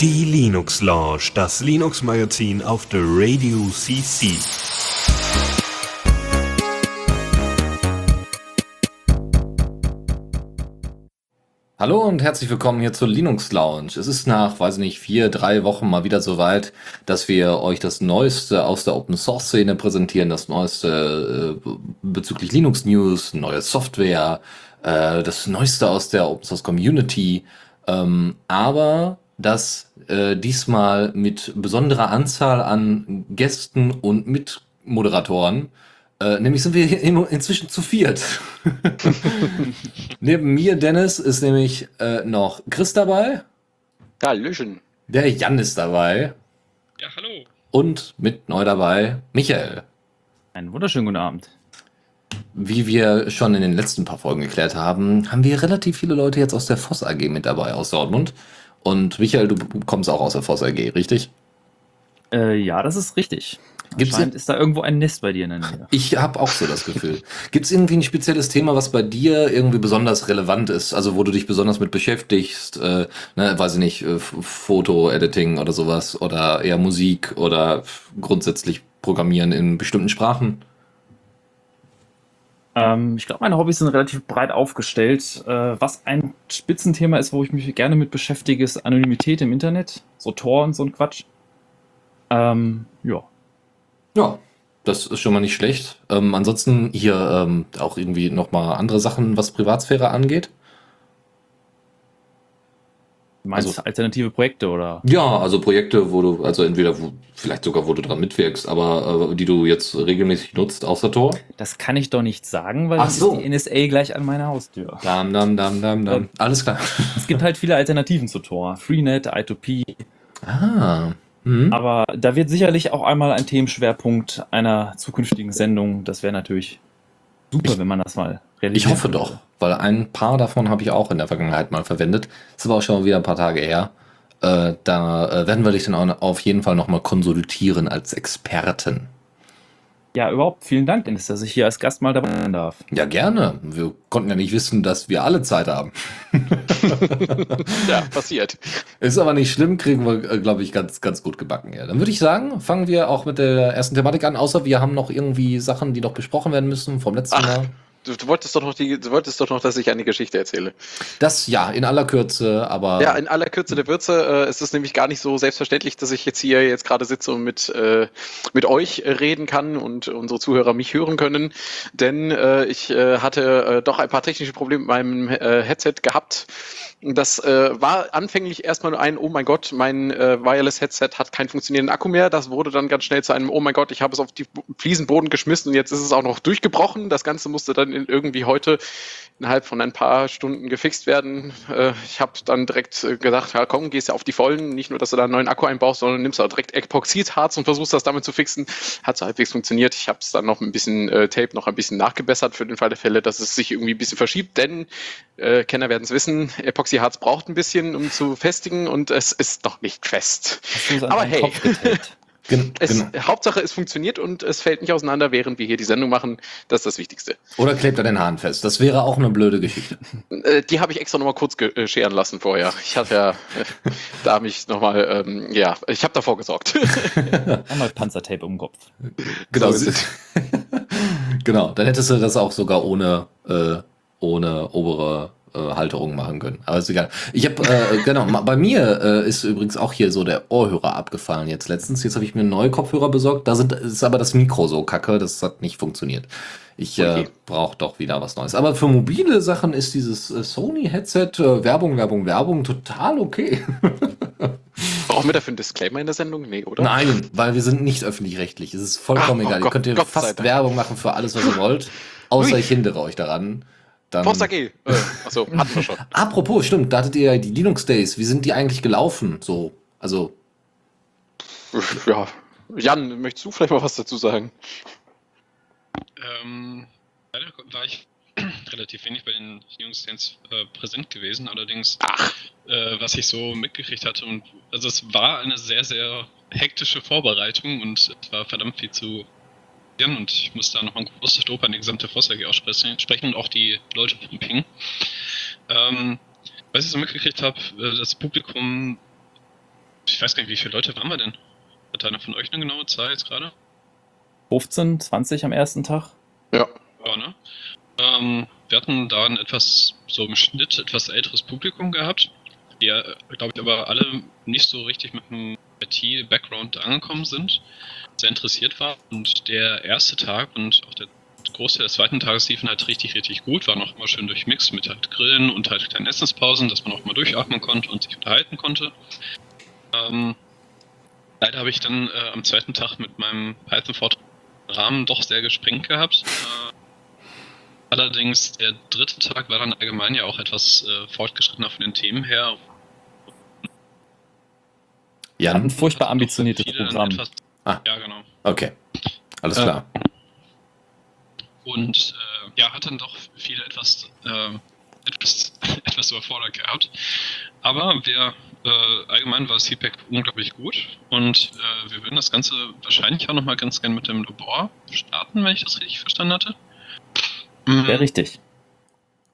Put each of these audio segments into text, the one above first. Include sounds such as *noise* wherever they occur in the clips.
Die Linux Lounge, das Linux Magazin auf der Radio CC. Hallo und herzlich willkommen hier zur Linux Lounge. Es ist nach, weiß nicht, vier, drei Wochen mal wieder soweit, dass wir euch das Neueste aus der Open Source Szene präsentieren, das Neueste äh, bezüglich Linux News, neue Software, äh, das Neueste aus der Open Source Community. Ähm, aber das äh, diesmal mit besonderer Anzahl an Gästen und Mitmoderatoren. Äh, nämlich sind wir in, inzwischen zu viert. *laughs* Neben mir, Dennis, ist nämlich äh, noch Chris dabei. Hallöchen. Der Jan ist dabei. Ja, hallo. Und mit neu dabei Michael. Einen wunderschönen guten Abend. Wie wir schon in den letzten paar Folgen geklärt haben, haben wir relativ viele Leute jetzt aus der Voss AG mit dabei aus Dortmund. Und Michael, du kommst auch aus der Voss AG, richtig? Äh, ja, das ist richtig. Gibt's Anscheinend ist da irgendwo ein Nest bei dir in der Nähe. Ich habe auch so das Gefühl. Gibt es irgendwie ein spezielles Thema, was bei dir irgendwie besonders relevant ist? Also wo du dich besonders mit beschäftigst? Äh, ne, weiß ich nicht, äh, Foto-Editing oder sowas oder eher Musik oder grundsätzlich Programmieren in bestimmten Sprachen? Ähm, ich glaube, meine Hobbys sind relativ breit aufgestellt. Äh, was ein Spitzenthema ist, wo ich mich gerne mit beschäftige, ist Anonymität im Internet. So Tor und so ein Quatsch. Ähm, ja. Ja, das ist schon mal nicht schlecht. Ähm, ansonsten hier ähm, auch irgendwie nochmal andere Sachen, was Privatsphäre angeht. Du meinst Also- alternative Projekte oder? Ja, also Projekte, wo du, also entweder wo, vielleicht sogar, wo du dran mitwirkst, aber äh, die du jetzt regelmäßig nutzt, außer Tor. Das kann ich doch nicht sagen, weil Ach das so. ist die NSA gleich an meiner Haustür. Dam, dam, dam, dam, dam. Alles klar. Es gibt halt viele Alternativen zu Tor. Freenet, I2P. Ah. Hm. Aber da wird sicherlich auch einmal ein Themenschwerpunkt einer zukünftigen Sendung. Das wäre natürlich super, wenn man das mal Ich hoffe doch, weil ein paar davon habe ich auch in der Vergangenheit mal verwendet. Ist aber auch schon wieder ein paar Tage her. Äh, da äh, werden wir dich dann auch auf jeden Fall nochmal konsultieren als Experten. Ja, überhaupt vielen Dank, Dennis, dass ich hier als Gast mal dabei sein darf. Ja, gerne. Wir konnten ja nicht wissen, dass wir alle Zeit haben. *laughs* Ja, passiert. Ist aber nicht schlimm, kriegen wir, glaube ich, ganz, ganz gut gebacken. Ja. Dann würde ich sagen, fangen wir auch mit der ersten Thematik an, außer wir haben noch irgendwie Sachen, die noch besprochen werden müssen vom letzten Ach. Mal. Du, du wolltest doch noch die, du wolltest doch noch, dass ich eine Geschichte erzähle. Das ja, in aller Kürze, aber Ja, in aller Kürze der Würze äh, ist es nämlich gar nicht so selbstverständlich, dass ich jetzt hier jetzt gerade sitze und mit, äh, mit euch äh, reden kann und unsere Zuhörer mich hören können. Denn äh, ich äh, hatte äh, doch ein paar technische Probleme mit meinem äh, Headset gehabt. Das äh, war anfänglich erstmal nur ein, oh mein Gott, mein äh, Wireless-Headset hat keinen funktionierenden Akku mehr. Das wurde dann ganz schnell zu einem, oh mein Gott, ich habe es auf die Fliesenboden geschmissen und jetzt ist es auch noch durchgebrochen. Das Ganze musste dann irgendwie heute innerhalb von ein paar Stunden gefixt werden. Äh, ich habe dann direkt äh, gesagt, ja komm, gehst ja auf die Vollen. Nicht nur, dass du da einen neuen Akku einbaust, sondern nimmst auch direkt Epoxidharz und versuchst das damit zu fixen. Hat so halbwegs funktioniert. Ich habe es dann noch ein bisschen äh, Tape noch ein bisschen nachgebessert für den Fall der Fälle, dass es sich irgendwie ein bisschen verschiebt, denn äh, Kenner werden es wissen, Epoxyharz braucht ein bisschen, um zu festigen und es ist noch nicht fest. Aber hey. *laughs* Gen Es, genau. Hauptsache, es funktioniert und es fällt nicht auseinander, während wir hier die Sendung machen. Das ist das Wichtigste. Oder klebt er den Haaren fest? Das wäre auch eine blöde Geschichte. Äh, die habe ich extra nochmal kurz äh, scheren lassen vorher. Ich hatte ja, äh, *laughs* da habe ich nochmal, ähm, ja, ich habe davor gesorgt. *laughs* Einmal Panzertape um den Kopf. Genau. Genau, dann hättest du das auch sogar ohne, äh, ohne obere äh, Halterung machen können. Aber ist egal. Ich habe, äh, *laughs* genau, bei mir äh, ist übrigens auch hier so der Ohrhörer abgefallen jetzt letztens. Jetzt habe ich mir neue Kopfhörer besorgt. Da sind, ist aber das Mikro so kacke, das hat nicht funktioniert. Ich äh, Okay. brauche doch wieder was Neues. Aber für mobile Sachen ist dieses äh, Sony-Headset, äh, Werbung, Werbung, Werbung, total okay. *laughs* Brauchen wir dafür einen Disclaimer in der Sendung? Nee, oder? Nein, weil wir sind nicht öffentlich-rechtlich. Es ist vollkommen Ah, oh egal. ihr Gott, könnt ihr Gott sei fast. Werbung machen für alles, was ihr wollt. *laughs* Außer Ui. ich hindere euch daran. Dann, Forza G. Äh, achso, *laughs* hatten wir schon. Apropos, stimmt, da hattet ihr ja die Linux Days. Wie sind die eigentlich gelaufen? So, also, Ja. Jan, möchtest du vielleicht mal was dazu sagen? Ähm, leider war ich *clears throat* relativ wenig bei den Jungstands äh, präsent gewesen, allerdings, Ach, äh, was ich so mitgekriegt hatte, und also es war eine sehr, sehr hektische Vorbereitung und es war verdammt viel zu lernen und ich muss da nochmal ein großes Lob an die gesamte Voss AG aussprechen sprechen und auch die Leute vom Ping. Ähm, was ich so mitgekriegt habe, äh, das Publikum, ich weiß gar nicht, wie viele Leute waren wir denn? Hat einer von euch eine genaue Zahl jetzt gerade? 15, 20 am ersten Tag. Ja. Ja, ne? Ähm, wir hatten da ein etwas, so im Schnitt, etwas älteres Publikum gehabt, die ja, glaube ich, aber alle nicht so richtig mit einem IT-Background angekommen sind, sehr interessiert waren. Und der erste Tag und auch der Großteil des zweiten Tages liefen halt richtig, richtig gut, war noch immer schön durchmixed mit halt Grillen und halt kleinen Essenspausen, dass man auch mal durchatmen konnte und sich unterhalten konnte. Ähm, leider habe ich dann äh, am zweiten Tag mit meinem Python-Vortrag Rahmen doch sehr gesprengt gehabt. Äh, allerdings der dritte Tag war dann allgemein ja auch etwas äh, fortgeschrittener von den Themen her. Ja, ein furchtbar auch ambitioniertes Programm. Etwas, Ah. Ja, genau. Okay. Alles Äh, klar. Und äh, ja, hat dann doch viele etwas, äh, etwas, *laughs* etwas überfordert gehabt. Aber wir, äh, allgemein war Feedback unglaublich gut und äh, wir würden das Ganze wahrscheinlich auch nochmal ganz gern mit dem Labor starten, wenn ich das richtig verstanden hatte. Mhm. Wäre richtig.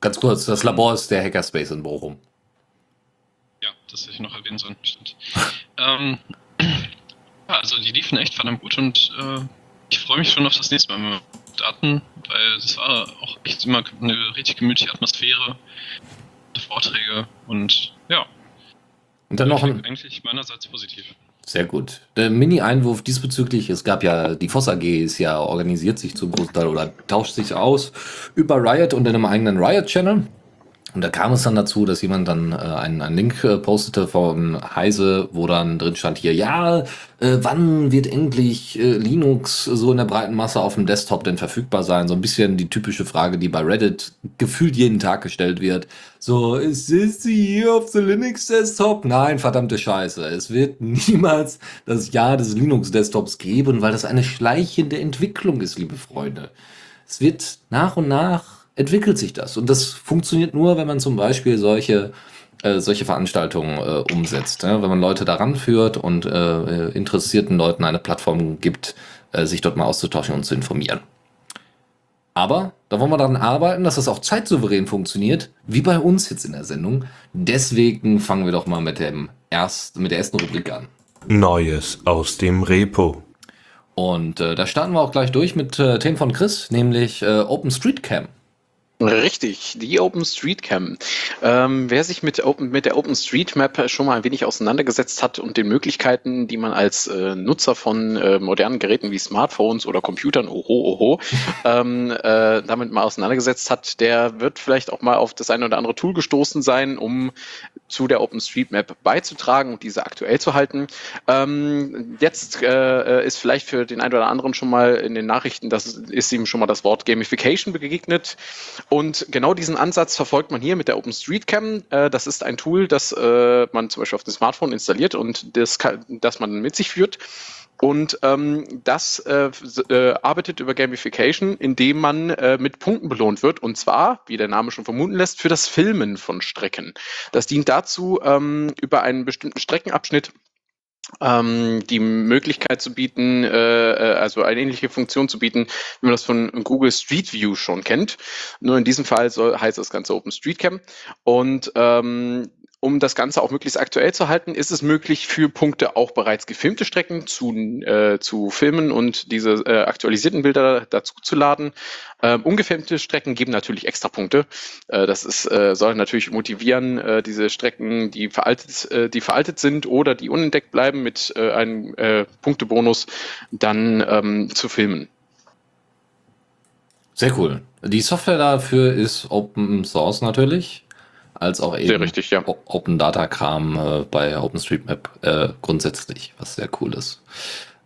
Ganz kurz, das Labor ist der Hackerspace in Bochum. Ja, das hätte ich noch erwähnen sollen, stimmt. *laughs* ähm, ja, also die liefen echt verdammt gut und äh, ich freue mich schon auf das nächste Mal, wenn wir starten, weil das war auch echt immer eine richtig gemütliche Atmosphäre, Vorträge und ja, Und dann noch ein, eigentlich meinerseits positiv. Sehr gut. Der Mini-Einwurf diesbezüglich, es gab ja, die Voss AG ist ja, organisiert sich zum großen Teil oder tauscht sich aus über Riot und in einem eigenen Riot-Channel. Und da kam es dann dazu, dass jemand dann äh, einen, einen Link äh, postete von Heise, wo dann drin stand hier, ja, äh, wann wird endlich äh, Linux so in der breiten Masse auf dem Desktop denn verfügbar sein? So ein bisschen die typische Frage, die bei Reddit gefühlt jeden Tag gestellt wird. So, ist es hier auf the Linux Desktop? Nein, verdammte Scheiße. Es wird *laughs* niemals das Jahr des Linux Desktops geben, weil das eine schleichende Entwicklung ist, liebe Freunde. Es wird nach und nach entwickelt sich das. Und das funktioniert nur, wenn man zum Beispiel solche, äh, solche Veranstaltungen äh, umsetzt. Ja? Wenn man Leute daran führt und äh, interessierten Leuten eine Plattform gibt, äh, sich dort mal auszutauschen und zu informieren. Aber da wollen wir daran arbeiten, dass das auch zeitsouverän funktioniert, wie bei uns jetzt in der Sendung. Deswegen fangen wir doch mal mit, dem erst, mit der ersten Rubrik an. Neues aus dem Repo. Und äh, da starten wir auch gleich durch mit äh, Themen von Chris, nämlich äh, OpenStreetCam. Richtig, die OpenStreetCam. Ähm, wer sich mit, Open, mit der OpenStreetMap schon mal ein wenig auseinandergesetzt hat und den Möglichkeiten, die man als äh, Nutzer von äh, modernen Geräten wie Smartphones oder Computern, oho, oho, *laughs* ähm, äh, damit mal auseinandergesetzt hat, der wird vielleicht auch mal auf das eine oder andere Tool gestoßen sein, um zu der OpenStreetMap beizutragen und diese aktuell zu halten. Ähm, jetzt äh, ist vielleicht für den einen oder anderen schon mal in den Nachrichten, das ist ihm schon mal das Wort Gamification begegnet. Und genau diesen Ansatz verfolgt man hier mit der OpenStreetCam. Äh, das ist ein Tool, das äh, man zum Beispiel auf dem Smartphone installiert und das, kann, das man mit sich führt. Und ähm, das äh, äh, arbeitet über Gamification, indem man äh, mit Punkten belohnt wird. Und zwar, wie der Name schon vermuten lässt, für das Filmen von Strecken. Das dient dazu, ähm, über einen bestimmten Streckenabschnitt die Möglichkeit zu bieten, äh, also eine ähnliche Funktion zu bieten, wie man das von Google Street View schon kennt. Nur in diesem Fall soll, heißt das Ganze OpenStreetCam. Und ähm, um das Ganze auch möglichst aktuell zu halten, ist es möglich, für Punkte auch bereits gefilmte Strecken zu, äh, zu filmen und diese äh, aktualisierten Bilder dazu zu laden. Ähm, ungefilmte Strecken geben natürlich extra Punkte. Äh, das ist, äh, soll natürlich motivieren, äh, diese Strecken, die veraltet, äh, die veraltet sind oder die unentdeckt bleiben, mit einem Punktebonus dann ähm, zu filmen. Sehr cool. Die Software dafür ist Open Source natürlich, als auch eben Sehr richtig, ja. Open Data Kram äh, bei OpenStreetMap äh, grundsätzlich, was sehr cool ist.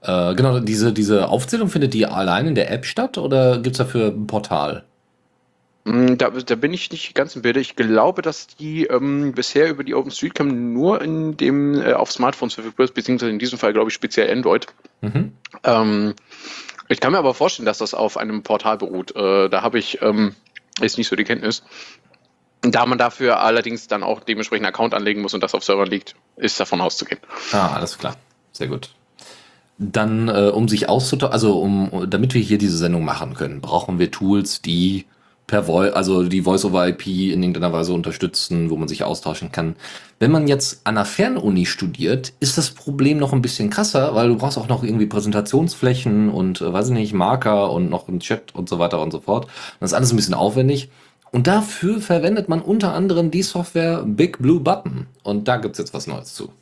Äh, genau, diese, diese Aufzählung findet die allein in der App statt oder gibt es dafür ein Portal? Mm, Da, da bin ich nicht ganz im Bilde. Ich glaube, dass die ähm, bisher über die OpenStreetCam nur in dem äh, auf Smartphones verfügbar ist, beziehungsweise in diesem Fall glaube ich speziell Android. Mhm. Ähm, ich kann mir aber vorstellen, dass das auf einem Portal beruht. Äh, da habe ich ähm, jetzt nicht so die Kenntnis. Da man dafür allerdings dann auch dementsprechend einen Account anlegen muss und das auf Servern liegt, ist davon auszugehen. Ah, alles klar. Sehr gut. Dann, äh, um sich auszutauschen, also um, damit wir hier diese Sendung machen können, brauchen wir Tools, die per Voice, also die Voice-over-IP in irgendeiner Weise unterstützen, wo man sich austauschen kann. Wenn man jetzt an einer Fernuni studiert, ist das Problem noch ein bisschen krasser, weil du brauchst auch noch irgendwie Präsentationsflächen und, äh, weiß ich nicht, Marker und noch einen Chat und so weiter und so fort. Das ist alles ein bisschen aufwendig. Und dafür verwendet man unter anderem die Software Big Blue Button. Und da gibt's jetzt was Neues zu.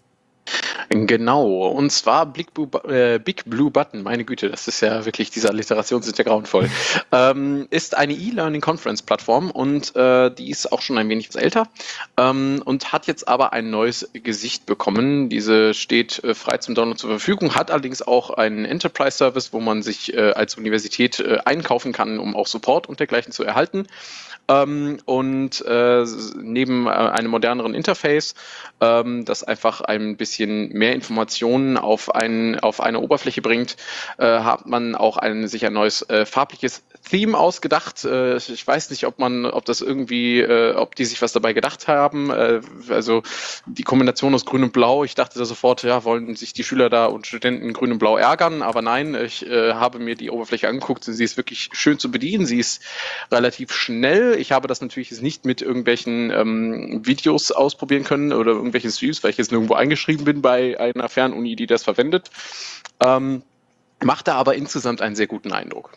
Genau, und zwar Big Blue, äh, Big Blue Button, meine Güte, das ist ja wirklich, diese Alliterationen sind ja grauenvoll, *laughs* ähm, ist eine E-Learning-Conference-Plattform und äh, die ist auch schon ein wenig älter ähm, und hat jetzt aber ein neues Gesicht bekommen. Diese steht äh, frei zum Download zur Verfügung, hat allerdings auch einen Enterprise-Service, wo man sich äh, als Universität äh, einkaufen kann, um auch Support und dergleichen zu erhalten. Ähm, und äh, neben äh, einem moderneren Interface, ähm, das einfach ein bisschen mehr Informationen auf, ein, auf eine Oberfläche bringt, äh, hat man auch ein, sich ein neues farbliches Theme ausgedacht. Äh, ich weiß nicht, ob man, ob das irgendwie, äh, ob die sich was dabei gedacht haben. Äh, also die Kombination aus Grün und Blau, ich dachte da sofort, ja, wollen sich die Schüler da und Studenten Grün und Blau ärgern, aber nein, ich äh, habe mir die Oberfläche angeguckt sie ist wirklich schön zu bedienen. Sie ist relativ schnell. Ich habe das natürlich nicht mit irgendwelchen ähm, Videos ausprobieren können oder irgendwelchen Streams, weil ich jetzt nirgendwo eingeschrieben bin bei einer Fernuni, die das verwendet. Ähm, macht da aber insgesamt einen sehr guten Eindruck.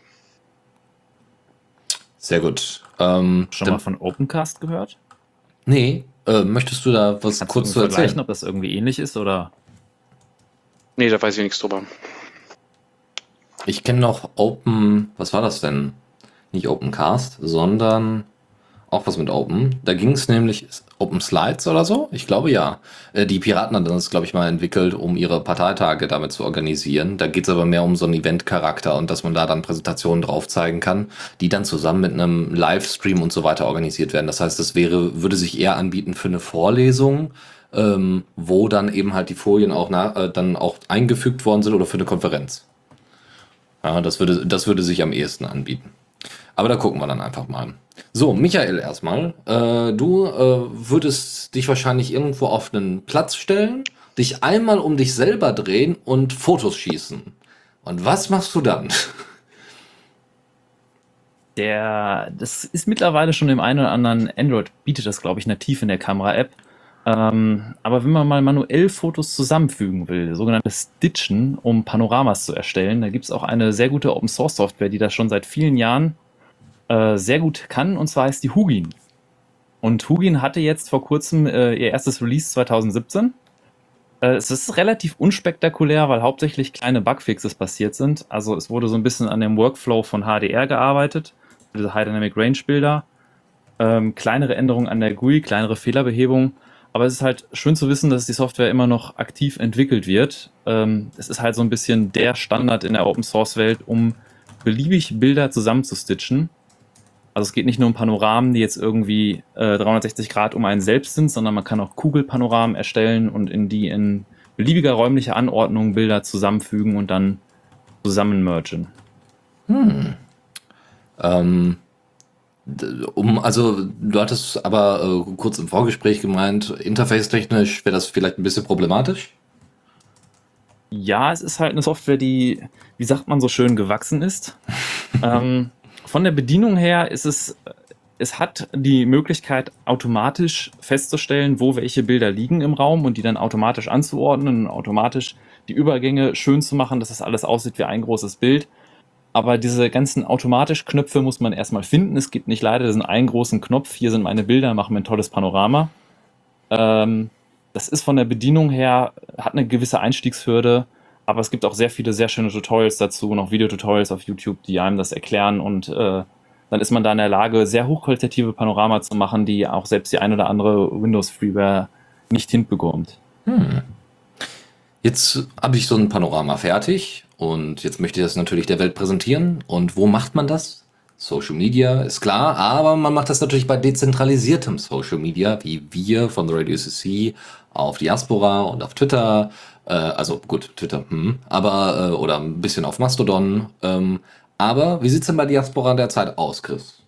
Sehr gut. Ähm, Schon mal von Opencast gehört? Nee, äh, möchtest du da was Kannst kurz du zu erzählen? ob das irgendwie ähnlich ist oder? Nee, da weiß ich nichts drüber. Ich kenne noch Open, was war das denn? Nicht Opencast, sondern auch was mit Open. Da ging es nämlich Open Slides oder so? Ich glaube ja. Äh, Die Piraten hatten das, glaube ich, mal entwickelt, um ihre Parteitage damit zu organisieren. Da geht es aber mehr um so einen Event-Charakter und dass man da dann Präsentationen drauf zeigen kann, die dann zusammen mit einem Livestream und so weiter organisiert werden. Das heißt, das wäre, würde sich eher anbieten für eine Vorlesung, ähm, wo dann eben halt die Folien auch na, äh, dann auch eingefügt worden sind oder für eine Konferenz. Ja, das würde, das würde sich am ehesten anbieten. Aber da gucken wir dann einfach mal. So, Michael erstmal. Äh, du äh, würdest dich wahrscheinlich irgendwo auf einen Platz stellen, dich einmal um dich selber drehen und Fotos schießen. Und was machst du dann? *laughs* Der, das ist mittlerweile schon im einen oder anderen Android, bietet das, glaube ich, nativ in der Kamera-App. Ähm, aber wenn man mal manuell Fotos zusammenfügen will, sogenanntes Stitchen, um Panoramas zu erstellen, da gibt es auch eine sehr gute Open-Source-Software, die das schon seit vielen Jahren äh, sehr gut kann, und zwar heißt die Hugin. Und Hugin hatte jetzt vor kurzem äh, ihr erstes Release 2017. Äh, es ist relativ unspektakulär, weil hauptsächlich kleine Bugfixes passiert sind. Also es wurde so ein bisschen an dem Workflow von HDR gearbeitet, diese High Dynamic Range Bilder. Ähm, kleinere Änderungen an der GUI, kleinere Fehlerbehebung. Aber es ist halt schön zu wissen, dass die Software immer noch aktiv entwickelt wird. Ähm, es ist halt so ein bisschen der Standard in der Open Source Welt, um beliebig Bilder zusammenzustitchen. Also es geht nicht nur um Panoramen, die jetzt irgendwie äh, 360 Grad um einen selbst sind, sondern man kann auch Kugelpanoramen erstellen und in die in beliebiger räumlicher Anordnung Bilder zusammenfügen und dann zusammen mergen. Hm. Ähm, um, also du hattest aber äh, kurz im Vorgespräch gemeint, interface-technisch wäre das vielleicht ein bisschen problematisch. Ja, es ist halt eine Software, die, wie sagt man so schön, gewachsen ist. *laughs* ähm, von der Bedienung her ist es, es hat die Möglichkeit, automatisch festzustellen, wo welche Bilder liegen im Raum und die dann automatisch anzuordnen und automatisch die Übergänge schön zu machen, dass das alles aussieht wie ein großes Bild. Aber diese ganzen automatisch Knöpfe muss man erstmal finden. Es gibt nicht leider diesen einen großen Knopf, hier sind meine Bilder, machen mir ein tolles Panorama. Ähm, das ist von der Bedienung her, hat eine gewisse Einstiegshürde, aber es gibt auch sehr viele sehr schöne Tutorials dazu, noch Videotutorials auf YouTube, die einem das erklären und äh, dann ist man da in der Lage, sehr hochqualitative Panorama zu machen, die auch selbst die ein oder andere Windows-Freeware nicht hinbekommt. Hm. Jetzt habe ich so ein Panorama fertig und jetzt möchte ich das natürlich der Welt präsentieren. Und wo macht man das? Social Media ist klar, aber man macht das natürlich bei dezentralisiertem Social Media, wie wir von The Radio CC auf Diaspora und auf Twitter. Äh, also gut, Twitter, hm, aber äh, oder ein bisschen auf Mastodon. Ähm, aber wie sieht's denn bei Diaspora derzeit aus, Chris?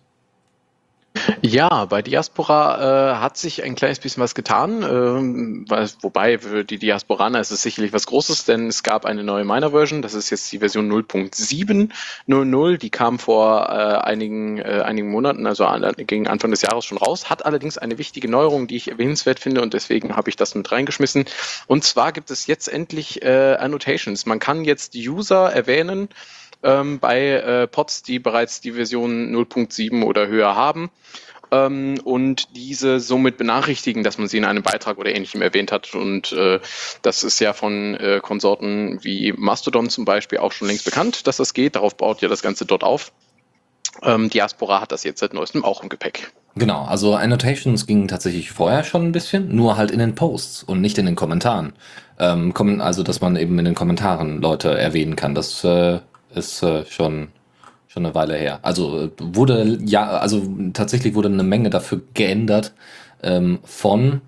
Ja, bei Diaspora äh, hat sich ein kleines bisschen was getan, ähm, was, wobei für die Diasporaner ist es sicherlich was Großes, denn es gab eine neue Miner-Version, das ist jetzt die Version 0.700, die kam vor äh, einigen, äh, einigen Monaten, also an, gegen Anfang des Jahres schon raus, hat allerdings eine wichtige Neuerung, die ich erwähnenswert finde und deswegen habe ich das mit reingeschmissen. Und zwar gibt es jetzt endlich äh, Annotations. Man kann jetzt User erwähnen, ähm, bei äh, Pods, die bereits die Version 0.7 oder höher haben ähm, und diese somit benachrichtigen, dass man sie in einem Beitrag oder ähnlichem erwähnt hat. Und äh, das ist ja von äh, Konsorten wie Mastodon zum Beispiel auch schon längst bekannt, dass das geht. Darauf baut ja das Ganze dort auf. Ähm, Diaspora hat das jetzt seit neuestem auch im Gepäck. Genau, also Annotations gingen tatsächlich vorher schon ein bisschen, nur halt in den Posts und nicht in den Kommentaren. Ähm, also, dass man eben in den Kommentaren Leute erwähnen kann. Das äh, ist äh, schon schon eine Weile her. Also wurde ja, also tatsächlich wurde eine Menge dafür geändert ähm, von.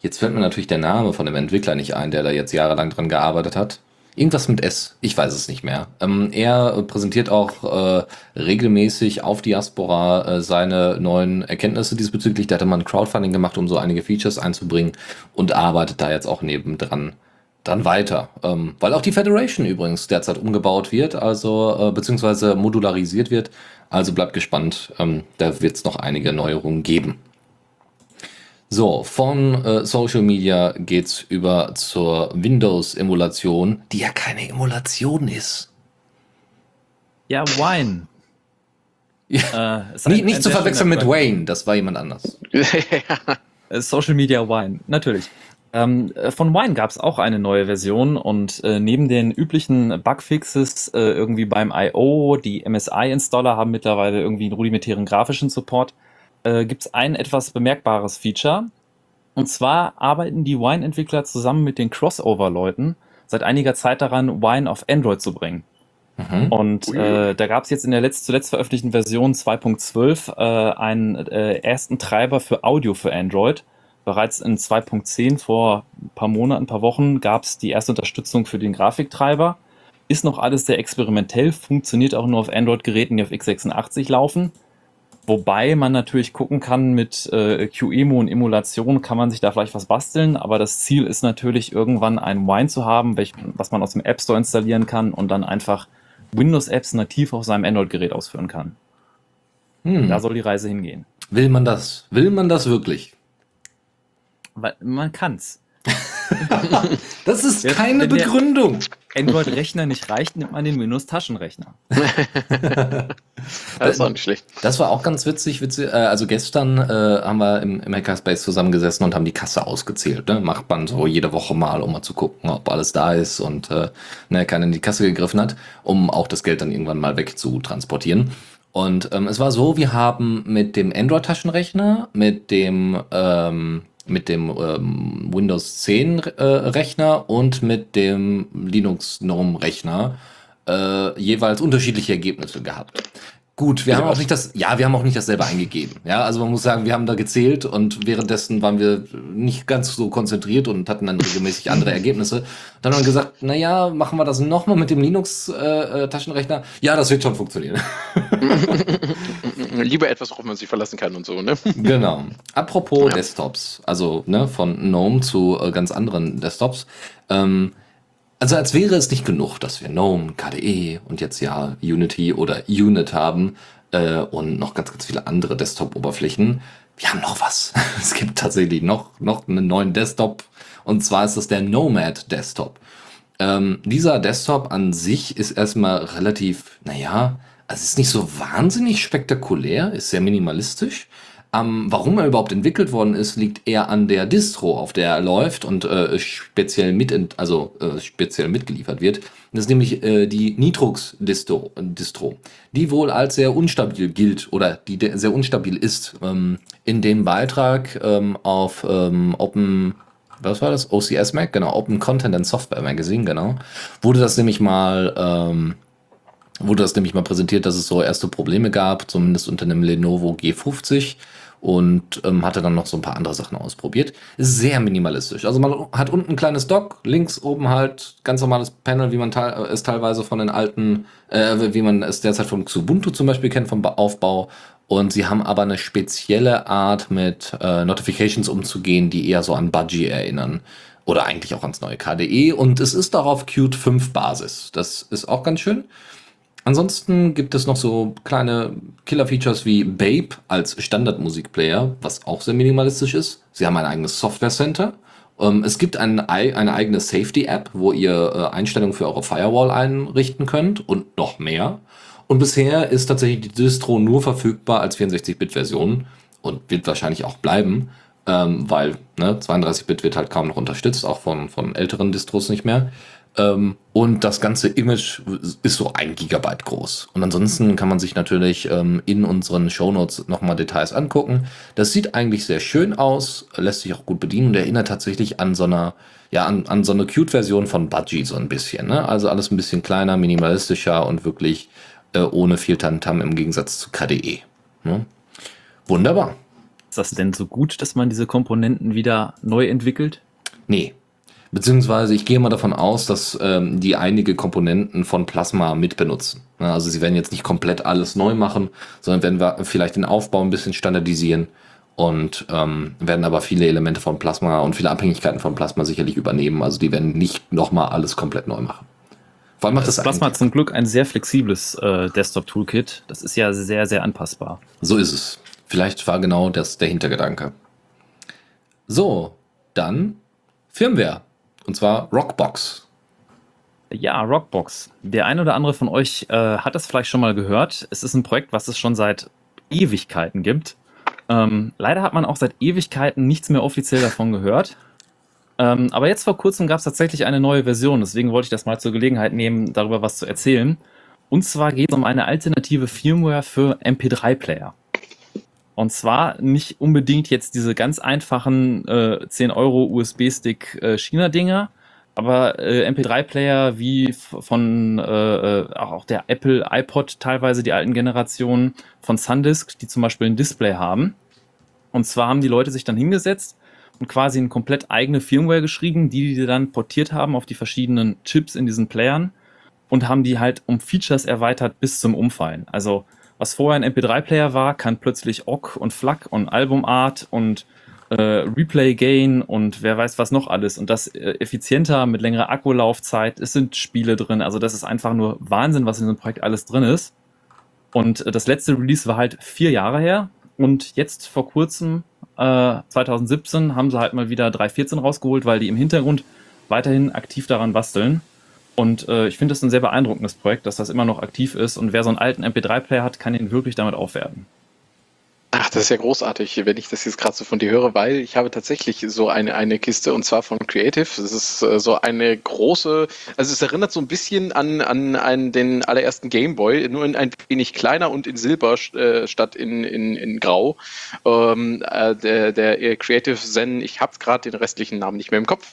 Jetzt fällt mir natürlich der Name von dem Entwickler nicht ein, der da jetzt jahrelang dran gearbeitet hat. Irgendwas mit S, ich weiß es nicht mehr. Ähm, er präsentiert auch äh, regelmäßig auf Diaspora äh, seine neuen Erkenntnisse diesbezüglich. Da hatte man Crowdfunding gemacht, um so einige Features einzubringen und arbeitet da jetzt auch nebendran dann weiter. Ähm, weil auch die Federation übrigens derzeit umgebaut wird, also äh, beziehungsweise modularisiert wird. Also bleibt gespannt, ähm, da wird es noch einige Neuerungen geben. So, von äh, Social Media geht's über zur Windows-Emulation, die ja keine Emulation ist. Ja, Wine. Ja. Äh, nicht, nicht zu verwechseln mit Wayne, das war jemand anders. *laughs* Äh, Social Media Wine, natürlich. Ähm, äh, von Wine gab es auch eine neue Version und äh, neben den üblichen Bugfixes äh, irgendwie beim I.O., die MSI-Installer haben mittlerweile irgendwie einen rudimentären grafischen Support, äh, gibt es ein etwas bemerkbares Feature. Und zwar arbeiten die Wine-Entwickler zusammen mit den Crossover-Leuten seit einiger Zeit daran, Wine auf Android zu bringen. Mhm. Und äh, da gab es jetzt in der letzt, zuletzt veröffentlichten Version 2.12 äh, einen äh, ersten Treiber für Audio für Android, bereits in 2.10 vor ein paar Monaten, ein paar Wochen gab es die erste Unterstützung für den Grafiktreiber. Ist noch alles sehr experimentell, funktioniert auch nur auf Android-Geräten, die auf x86 laufen. Wobei man natürlich gucken kann, mit äh, QEMU und Emulation kann man sich da vielleicht was basteln, aber das Ziel ist natürlich irgendwann ein Wine zu haben, welch, was man aus dem App Store installieren kann und dann einfach Windows-Apps nativ auf seinem Android-Gerät ausführen kann. Hm. Da soll die Reise hingehen. Will man das? Will man das wirklich? Weil man kann's. *laughs* das ist Jetzt, keine Begründung. Android-Rechner nicht reicht, nimmt man den Windows-Taschenrechner. *laughs* das ist auch nicht schlecht. Das war auch ganz witzig. witzig. Äh, also gestern äh, haben wir im, im Hackerspace zusammengesessen und haben die Kasse ausgezählt. Ne? Macht man so jede Woche mal, um mal zu gucken, ob alles da ist und äh, ne, keiner in die Kasse gegriffen hat, um auch das Geld dann irgendwann mal weg zu transportieren. Und ähm, es war so, wir haben mit dem Android-Taschenrechner, mit dem ähm, mit dem ähm, Windows 10 äh, Rechner und mit dem Linux GNOME Rechner äh, jeweils unterschiedliche Ergebnisse gehabt. Gut, wir ja, haben auch nicht das, ja, wir haben auch nicht dasselbe eingegeben. Ja, also man muss sagen, wir haben da gezählt und währenddessen waren wir nicht ganz so konzentriert und hatten dann regelmäßig andere Ergebnisse. Dann haben wir gesagt, na ja, machen wir das nochmal mit dem Linux-Taschenrechner. Äh, ja, das wird schon funktionieren. *laughs* Lieber etwas, worauf man sich verlassen kann und so, ne? Genau. Apropos ja. Desktops, also ne, von GNOME zu äh, ganz anderen Desktops. Ähm, also als wäre es nicht genug, dass wir GNOME, KDE und jetzt ja Unity oder Unit haben äh, und noch ganz, ganz viele andere Desktop-Oberflächen. Wir haben noch was. *laughs* es gibt tatsächlich noch, noch einen neuen Desktop und zwar ist das der Nomad Desktop. Ähm, dieser Desktop an sich ist erstmal relativ, naja, also ist nicht so wahnsinnig spektakulär, ist sehr minimalistisch. Ähm, warum er überhaupt entwickelt worden ist, liegt eher an der Distro, auf der er läuft und äh, speziell mit, also äh, speziell mitgeliefert wird. Das ist nämlich äh, die Nitrux Distro, Distro, die wohl als sehr unstabil gilt oder die sehr unstabil ist. Ähm, in dem Beitrag ähm, auf ähm, Open was war das? OCS Mac, genau, Open Content and Software Magazine, genau. Wurde das nämlich mal, ähm, wurde das nämlich mal präsentiert, dass es so erste Probleme gab, zumindest unter einem Lenovo G50 und ähm, hatte dann noch so ein paar andere Sachen ausprobiert. Ist sehr minimalistisch. Also man hat unten ein kleines Dock, links oben halt ganz normales Panel, wie man te es teilweise von den alten, äh, wie man es derzeit vom Xubuntu zum Beispiel kennt, vom Aufbau. Und sie haben aber eine spezielle Art, mit äh, Notifications umzugehen, die eher so an Budgie erinnern. Oder eigentlich auch ans neue KDE. Und es ist darauf Qt 5 Basis. Das ist auch ganz schön. Ansonsten gibt es noch so kleine Killer-Features wie Babe als Standardmusikplayer, was auch sehr minimalistisch ist. Sie haben ein eigenes Software Center. Ähm, es gibt ein, eine eigene Safety-App, wo ihr äh, Einstellungen für eure Firewall einrichten könnt und noch mehr. Und bisher ist tatsächlich die Distro nur verfügbar als 64-Bit-Version und wird wahrscheinlich auch bleiben, ähm, weil ne, 32-Bit wird halt kaum noch unterstützt, auch von, von älteren Distros nicht mehr. Ähm, und das ganze Image ist so ein Gigabyte groß. Und ansonsten kann man sich natürlich ähm, in unseren Shownotes nochmal Details angucken. Das sieht eigentlich sehr schön aus, lässt sich auch gut bedienen und erinnert tatsächlich an so einer, ja, an, an so eine Cute-Version von Budgie so ein bisschen. Ne? Also alles ein bisschen kleiner, minimalistischer und wirklich äh, ohne viel Tantam im Gegensatz zu KDE. Ne? Wunderbar. Ist das denn so gut, dass man diese Komponenten wieder neu entwickelt? Nee. Beziehungsweise ich gehe mal davon aus, dass ähm, die einige Komponenten von Plasma mitbenutzen. Also sie werden jetzt nicht komplett alles neu machen, sondern werden wir vielleicht den Aufbau ein bisschen standardisieren und ähm, werden aber viele Elemente von Plasma und viele Abhängigkeiten von Plasma sicherlich übernehmen. Also die werden nicht nochmal alles komplett neu machen. Vor allem macht das, das Plasma hat zum Glück ein sehr flexibles äh, Desktop-Toolkit. Das ist ja sehr, sehr anpassbar. So ist es. Vielleicht war genau das der Hintergedanke. So, dann Firmware. Und zwar Rockbox. Ja, Rockbox. Der ein oder andere von euch äh, hat es vielleicht schon mal gehört. Es ist ein Projekt, was es schon seit Ewigkeiten gibt. Ähm, leider hat man auch seit Ewigkeiten nichts mehr offiziell davon gehört. Ähm, aber jetzt vor kurzem gab es tatsächlich eine neue Version, deswegen wollte ich das mal zur Gelegenheit nehmen, darüber was zu erzählen. Und zwar geht es um eine alternative Firmware für MP3-Player. Und zwar nicht unbedingt jetzt diese ganz einfachen äh, 10 Euro USB-Stick äh, China-Dinger, aber äh, MP3-Player wie von äh, äh, auch der Apple iPod, teilweise die alten Generationen von Sundisk, die zum Beispiel ein Display haben. Und zwar haben die Leute sich dann hingesetzt und quasi eine komplett eigene Firmware geschrieben, die die dann portiert haben auf die verschiedenen Chips in diesen Playern und haben die halt um Features erweitert bis zum Umfallen. Also was vorher ein MP3-Player war, kann plötzlich OGG und FLAC und Albumart und äh, Replay Gain und wer weiß was noch alles und das äh, effizienter mit längerer Akkulaufzeit. Es sind Spiele drin, also das ist einfach nur Wahnsinn, was in diesem Projekt alles drin ist. Und äh, das letzte Release war halt vier Jahre her und jetzt vor kurzem 2017 äh, haben sie halt mal wieder 3.14 rausgeholt, weil die im Hintergrund weiterhin aktiv daran basteln. Und äh, ich finde das ein sehr beeindruckendes Projekt, dass das immer noch aktiv ist. Und wer so einen alten MP3-Player hat, kann ihn wirklich damit aufwerten. Ach, das ist ja großartig, wenn ich das jetzt gerade so von dir höre, weil ich habe tatsächlich so eine, eine Kiste und zwar von Creative. Das ist äh, so eine große, also es erinnert so ein bisschen an, an, an den allerersten Gameboy, nur in ein wenig kleiner und in Silber äh, statt in, in, in Grau. Ähm, äh, der, der Creative Zen, ich habe gerade den restlichen Namen nicht mehr im Kopf,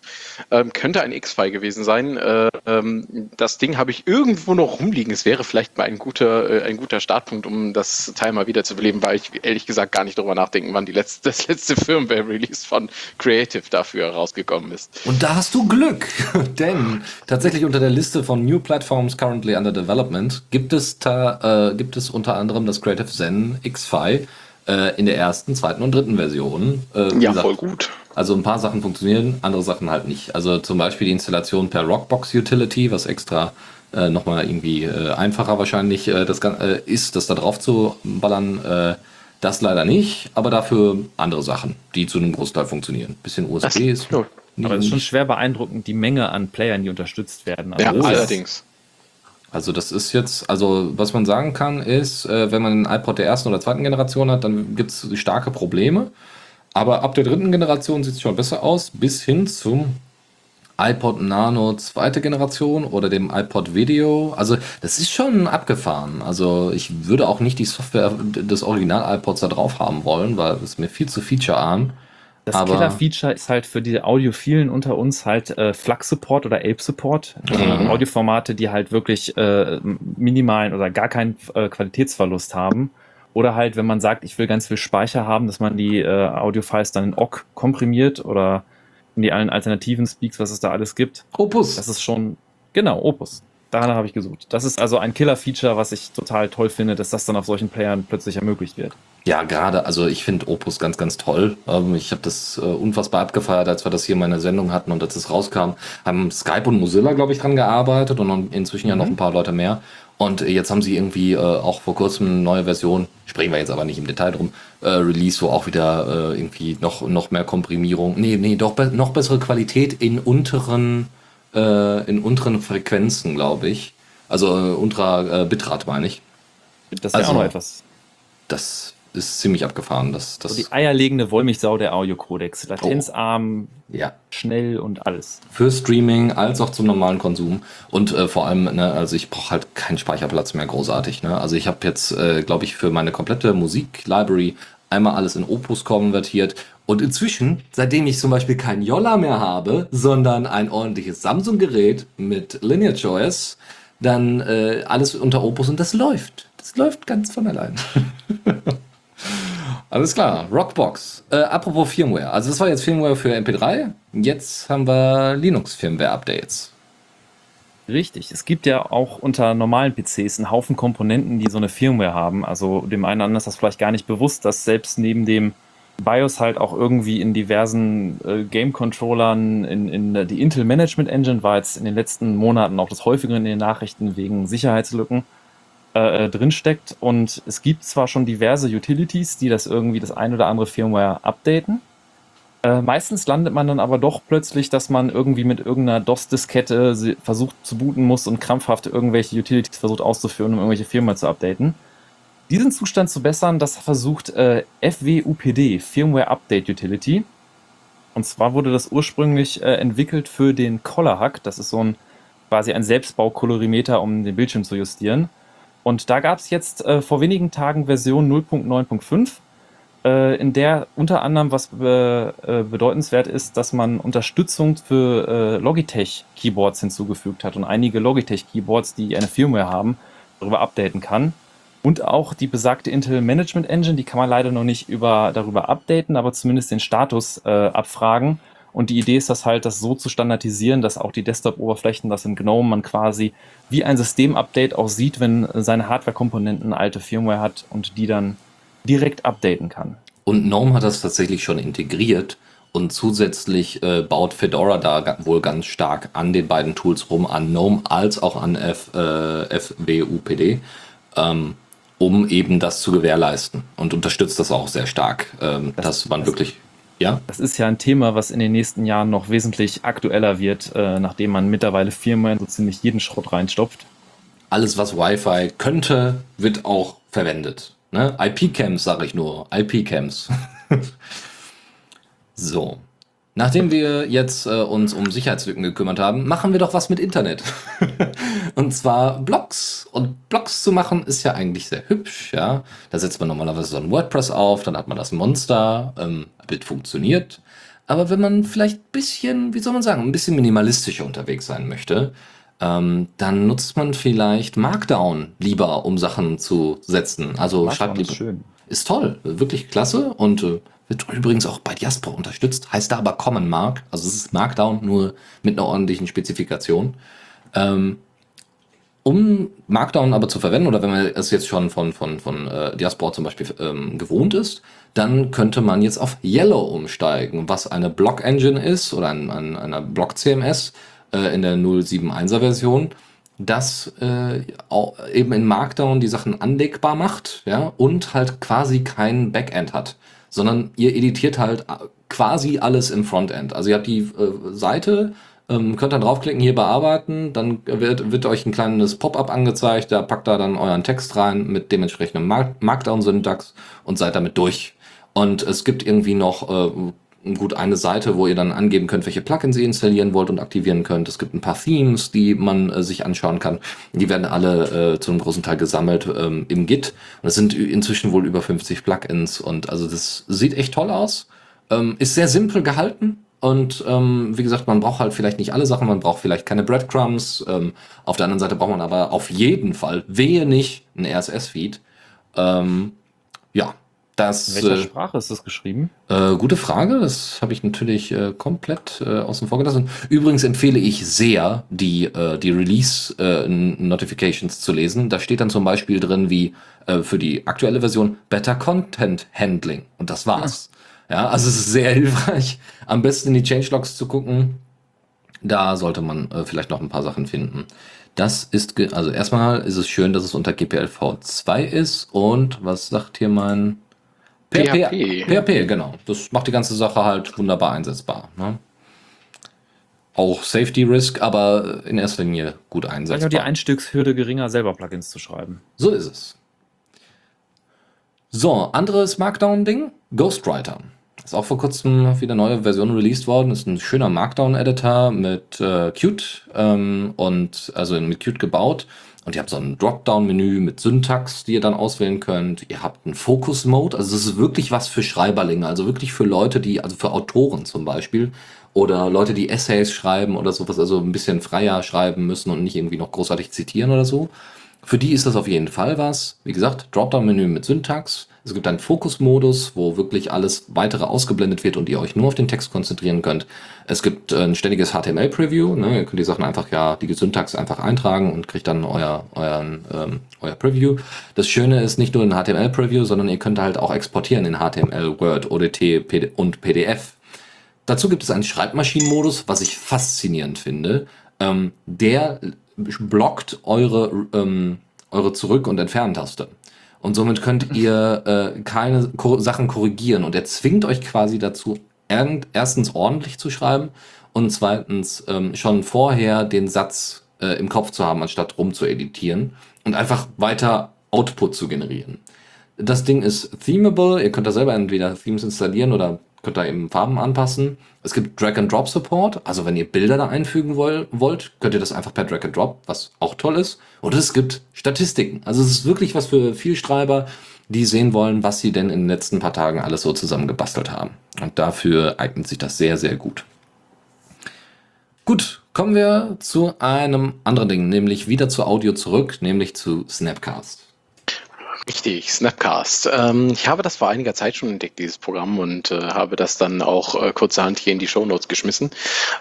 ähm, könnte ein X-File gewesen sein. Äh, ähm, das Ding habe ich irgendwo noch rumliegen. Es wäre vielleicht mal ein guter, äh, ein guter Startpunkt, um das Teil mal wieder weil ich ehrlich gesagt gesagt gar nicht drüber nachdenken, wann die letzte, *laughs* das letzte Firmware-Release von Creative dafür rausgekommen ist. Und da hast du Glück, *laughs* denn tatsächlich unter der Liste von New Platforms currently under development gibt es, da, äh, gibt es unter anderem das Creative Zen X5 äh, in der ersten, zweiten und dritten Version. Äh, ja, gesagt, voll gut. Also ein paar Sachen funktionieren, andere Sachen halt nicht. Also zum Beispiel die Installation per Rockbox Utility, was extra äh, nochmal irgendwie äh, einfacher wahrscheinlich äh, das äh, ist, das da drauf zu ballern. Äh, das leider nicht, aber dafür andere Sachen, die zu einem Großteil funktionieren. Bisschen USB das, ist. Ja. Aber es ist schon schwer beeindruckend, die Menge an Playern, die unterstützt werden. Also ja, allerdings. Also das ist jetzt, also was man sagen kann, ist, äh, wenn man einen iPod der ersten oder zweiten Generation hat, dann gibt es starke Probleme. Aber ab der dritten Generation sieht es schon besser aus, bis hin zum iPod Nano zweite Generation oder dem iPod Video. Also das ist schon abgefahren. Also ich würde auch nicht die Software des Original-iPods da drauf haben wollen, weil es mir viel zu featurearm. Das Killer-Feature ist halt für die Audiophilen unter uns halt äh, FLAC-Support oder Ape-Support. Mhm. Audioformate, die halt wirklich äh, minimalen oder gar keinen äh, Qualitätsverlust haben. Oder halt, wenn man sagt, ich will ganz viel Speicher haben, dass man die äh, Audio-Files dann in OGG komprimiert oder in die allen alternativen Speaks, was es da alles gibt. Opus. Das ist schon, genau, Opus. Danach habe ich gesucht. Das ist also ein Killer-Feature, was ich total toll finde, dass das dann auf solchen Playern plötzlich ermöglicht wird. Ja, gerade, also ich finde Opus ganz, ganz toll. Ähm, ich habe das äh, unfassbar abgefeiert, als wir das hier in meiner Sendung hatten und als es rauskam, haben Skype und Mozilla, glaube ich, dran gearbeitet und inzwischen ja noch Mhm. ein paar Leute mehr. Und jetzt haben sie irgendwie äh, auch vor kurzem eine neue Version, sprechen wir jetzt aber nicht im Detail drum, äh, Release, wo auch wieder äh, irgendwie noch, noch mehr Komprimierung, nee, nee, doch be noch bessere Qualität in unteren, äh, in unteren Frequenzen, glaube ich. Also äh, unterer äh, Bitrate meine ich. Das wäre Also- auch noch etwas. Das ist ziemlich abgefahren. Das, das, So die eierlegende Wollmilchsau der Audiocodex. Latenzarm, ja. schnell und alles. für Streaming als auch zum normalen Konsum und äh, vor allem, ne, also ich brauche halt keinen Speicherplatz mehr großartig. Ne? Also ich habe jetzt, äh, glaube ich, für meine komplette Musik-Library einmal alles in Opus konvertiert und inzwischen, seitdem ich zum Beispiel kein Yolla mehr habe, sondern ein ordentliches Samsung-Gerät mit Lineage OS, dann äh, alles unter Opus und das läuft. Das läuft ganz von allein. *laughs* Alles klar, Rockbox. Äh, apropos Firmware. Also das war jetzt Firmware für MP3. Jetzt haben wir Linux-Firmware-Updates. Richtig. Es gibt ja auch unter normalen PCs einen Haufen Komponenten, die so eine Firmware haben. Also dem einen oder anderen ist das vielleicht gar nicht bewusst, dass selbst neben dem BIOS halt auch irgendwie in diversen äh, Game-Controllern, in, in die Intel Management Engine war jetzt in den letzten Monaten auch das häufigere in den Nachrichten wegen Sicherheitslücken äh, äh, drinsteckt. Und es gibt zwar schon diverse Utilities, die das irgendwie das ein oder andere Firmware updaten. Äh, meistens landet man dann aber doch plötzlich, dass man irgendwie mit irgendeiner DOS-Diskette versucht zu booten muss und krampfhaft irgendwelche Utilities versucht auszuführen, um irgendwelche Firmware zu updaten. Diesen Zustand zu bessern, das versucht äh, FWUPD, Firmware Update Utility. Und zwar wurde das ursprünglich äh, entwickelt für den Color Hack. Das ist so ein quasi ein Selbstbaukolorimeter, um den Bildschirm zu justieren. Und da gab es jetzt äh, vor wenigen Tagen Version 0.9.5, äh, in der unter anderem was be äh, bedeutenswert ist, dass man Unterstützung für äh, Logitech-Keyboards hinzugefügt hat und einige Logitech-Keyboards, die eine Firmware haben, darüber updaten kann. Und auch die besagte Intel Management Engine, die kann man leider noch nicht über, darüber updaten, aber zumindest den Status äh, abfragen. Und die Idee ist das halt, das so zu standardisieren, dass auch die Desktop-Oberflächen, das in GNOME, man quasi wie ein System-Update auch sieht, wenn seine Hardware-Komponenten alte Firmware hat und die dann direkt updaten kann. Und GNOME hat das tatsächlich schon integriert und zusätzlich äh, baut Fedora da wohl ganz stark an den beiden Tools rum, an GNOME als auch an F, äh, FWUPD, ähm, um eben das zu gewährleisten und unterstützt das auch sehr stark, ähm, Das- dass man das- wirklich, ja, Das ist ja ein Thema, was in den nächsten Jahren noch wesentlich aktueller wird, äh, nachdem man mittlerweile in so ziemlich jeden Schrott reinstopft. alles was Wi-Fi könnte, wird auch verwendet. Ne? IP-Cams sage ich nur, IP-Cams. *laughs* so. Nachdem wir jetzt äh, uns um Sicherheitslücken gekümmert haben, machen wir doch was mit Internet. *laughs* Und zwar Blogs. Und Blogs zu machen ist ja eigentlich sehr hübsch, ja. Da setzt man normalerweise so ein WordPress auf, dann hat man das Monster, ähm, Bild funktioniert. Aber wenn man vielleicht ein bisschen, wie soll man sagen, ein bisschen minimalistischer unterwegs sein möchte, ähm, dann nutzt man vielleicht Markdown lieber, um Sachen zu setzen. Also Markdown schreibt ist lieber. schön. Ist toll, wirklich klasse und äh, wird übrigens auch bei Diaspora unterstützt. Heißt da aber Common Mark, also es ist Markdown nur mit einer ordentlichen Spezifikation. Ähm, um Markdown aber zu verwenden, oder wenn man es jetzt schon von, von, von äh, Diaspora zum Beispiel ähm, gewohnt ist, dann könnte man jetzt auf Yellow umsteigen, was eine Block-Engine ist oder ein, ein, eine Block-CMS äh, in der 071er Version, das äh, eben in Markdown die Sachen anlegbar macht ja, und halt quasi kein Backend hat, sondern ihr editiert halt äh, quasi alles im Frontend. Also ihr habt die äh, Seite, ähm, könnt dann draufklicken, hier bearbeiten, dann wird, wird euch ein kleines Pop-up angezeigt, da packt da dann euren Text rein mit dementsprechendem Mark Markdown-Syntax und seid damit durch. Und es gibt irgendwie noch äh, gut eine Seite, wo ihr dann angeben könnt, welche Plugins ihr installieren wollt und aktivieren könnt. Es gibt ein paar Themes, die man äh, sich anschauen kann. Die werden alle äh, zu einem großen Teil gesammelt ähm, im Git. Und es sind inzwischen wohl über 50 Plugins und also das sieht echt toll aus. Ähm, ist sehr simpel gehalten. Und ähm, wie gesagt, man braucht halt vielleicht nicht alle Sachen, man braucht vielleicht keine Breadcrumbs. Ähm, auf der anderen Seite braucht man aber auf jeden Fall, wehe nicht, ein RSS-Feed. Ähm, ja, Das, In welcher äh, Sprache ist das geschrieben? Äh, gute Frage, das habe ich natürlich äh, komplett äh, außen vor gelassen. Übrigens empfehle ich sehr, die, äh, die Release-Notifications zu lesen. Da steht dann zum Beispiel drin, wie äh, für die aktuelle Version Better Content Handling. Und das war's. Ja, also es ist sehr hilfreich. Am besten in die Changelogs zu gucken. Da sollte man äh, vielleicht noch ein paar Sachen finden. Das ist, also erstmal ist es schön, dass es unter GPLv 2 ist. Und was sagt hier mein PHP. PHP, genau. Das macht die ganze Sache halt wunderbar einsetzbar. Ne? Auch Safety Risk, aber in erster Linie gut Vielleicht auch die einsetzbar. Einstiegshürde geringer, selber Plugins zu schreiben. So ist es. So, anderes Markdown-Ding. Ghostwriter. Ist auch vor kurzem wieder neue Version released worden. Ist ein schöner Markdown-Editor mit äh, Qt ähm, und also mit Qt gebaut. Und ihr habt so ein Dropdown-Menü mit Syntax, die ihr dann auswählen könnt. Ihr habt einen Focus-Mode. Also es ist wirklich was für Schreiberlinge. Also wirklich für Leute, die, also für Autoren zum Beispiel. Oder Leute, die Essays schreiben oder sowas, also ein bisschen freier schreiben müssen und nicht irgendwie noch großartig zitieren oder so. Für die ist das auf jeden Fall was. Wie gesagt, Dropdown-Menü mit Syntax. Es gibt einen Fokus-Modus, wo wirklich alles weitere ausgeblendet wird und ihr euch nur auf den Text konzentrieren könnt. Es gibt äh, ein ständiges HTML-Preview. Ne? Ihr könnt die Sachen einfach, ja, die Syntax einfach eintragen und kriegt dann euer, euren, ähm, euer Preview. Das Schöne ist nicht nur ein HTML-Preview, sondern ihr könnt halt auch exportieren in HTML, Word, ODT PD und PDF. Dazu gibt es einen Schreibmaschinenmodus, was ich faszinierend finde. Ähm, der blockt eure, ähm, eure Zurück- und Entferntaste. Und somit könnt ihr äh, keine Ko Sachen korrigieren. Und er zwingt euch quasi dazu, erstens ordentlich zu schreiben und zweitens ähm, schon vorher den Satz äh, im Kopf zu haben, anstatt rum zu editieren und einfach weiter Output zu generieren. Das Ding ist themable. Ihr könnt da selber entweder Themes installieren oder könnt da eben Farben anpassen. Es gibt Drag-and-Drop-Support. Also wenn ihr Bilder da einfügen woll wollt, könnt ihr das einfach per Drag-and-Drop, was auch toll ist. Und es gibt Statistiken. Also es ist wirklich was für Vielschreiber, die sehen wollen, was sie denn in den letzten paar Tagen alles so zusammengebastelt haben. Und dafür eignet sich das sehr, sehr gut. Gut, kommen wir zu einem anderen Ding, nämlich wieder zu Audio zurück, nämlich zu Snapcast. Richtig, Snapcast. Ähm, ich habe das vor einiger Zeit schon entdeckt, dieses Programm, und äh, habe das dann auch äh, kurzerhand hier in die Shownotes geschmissen.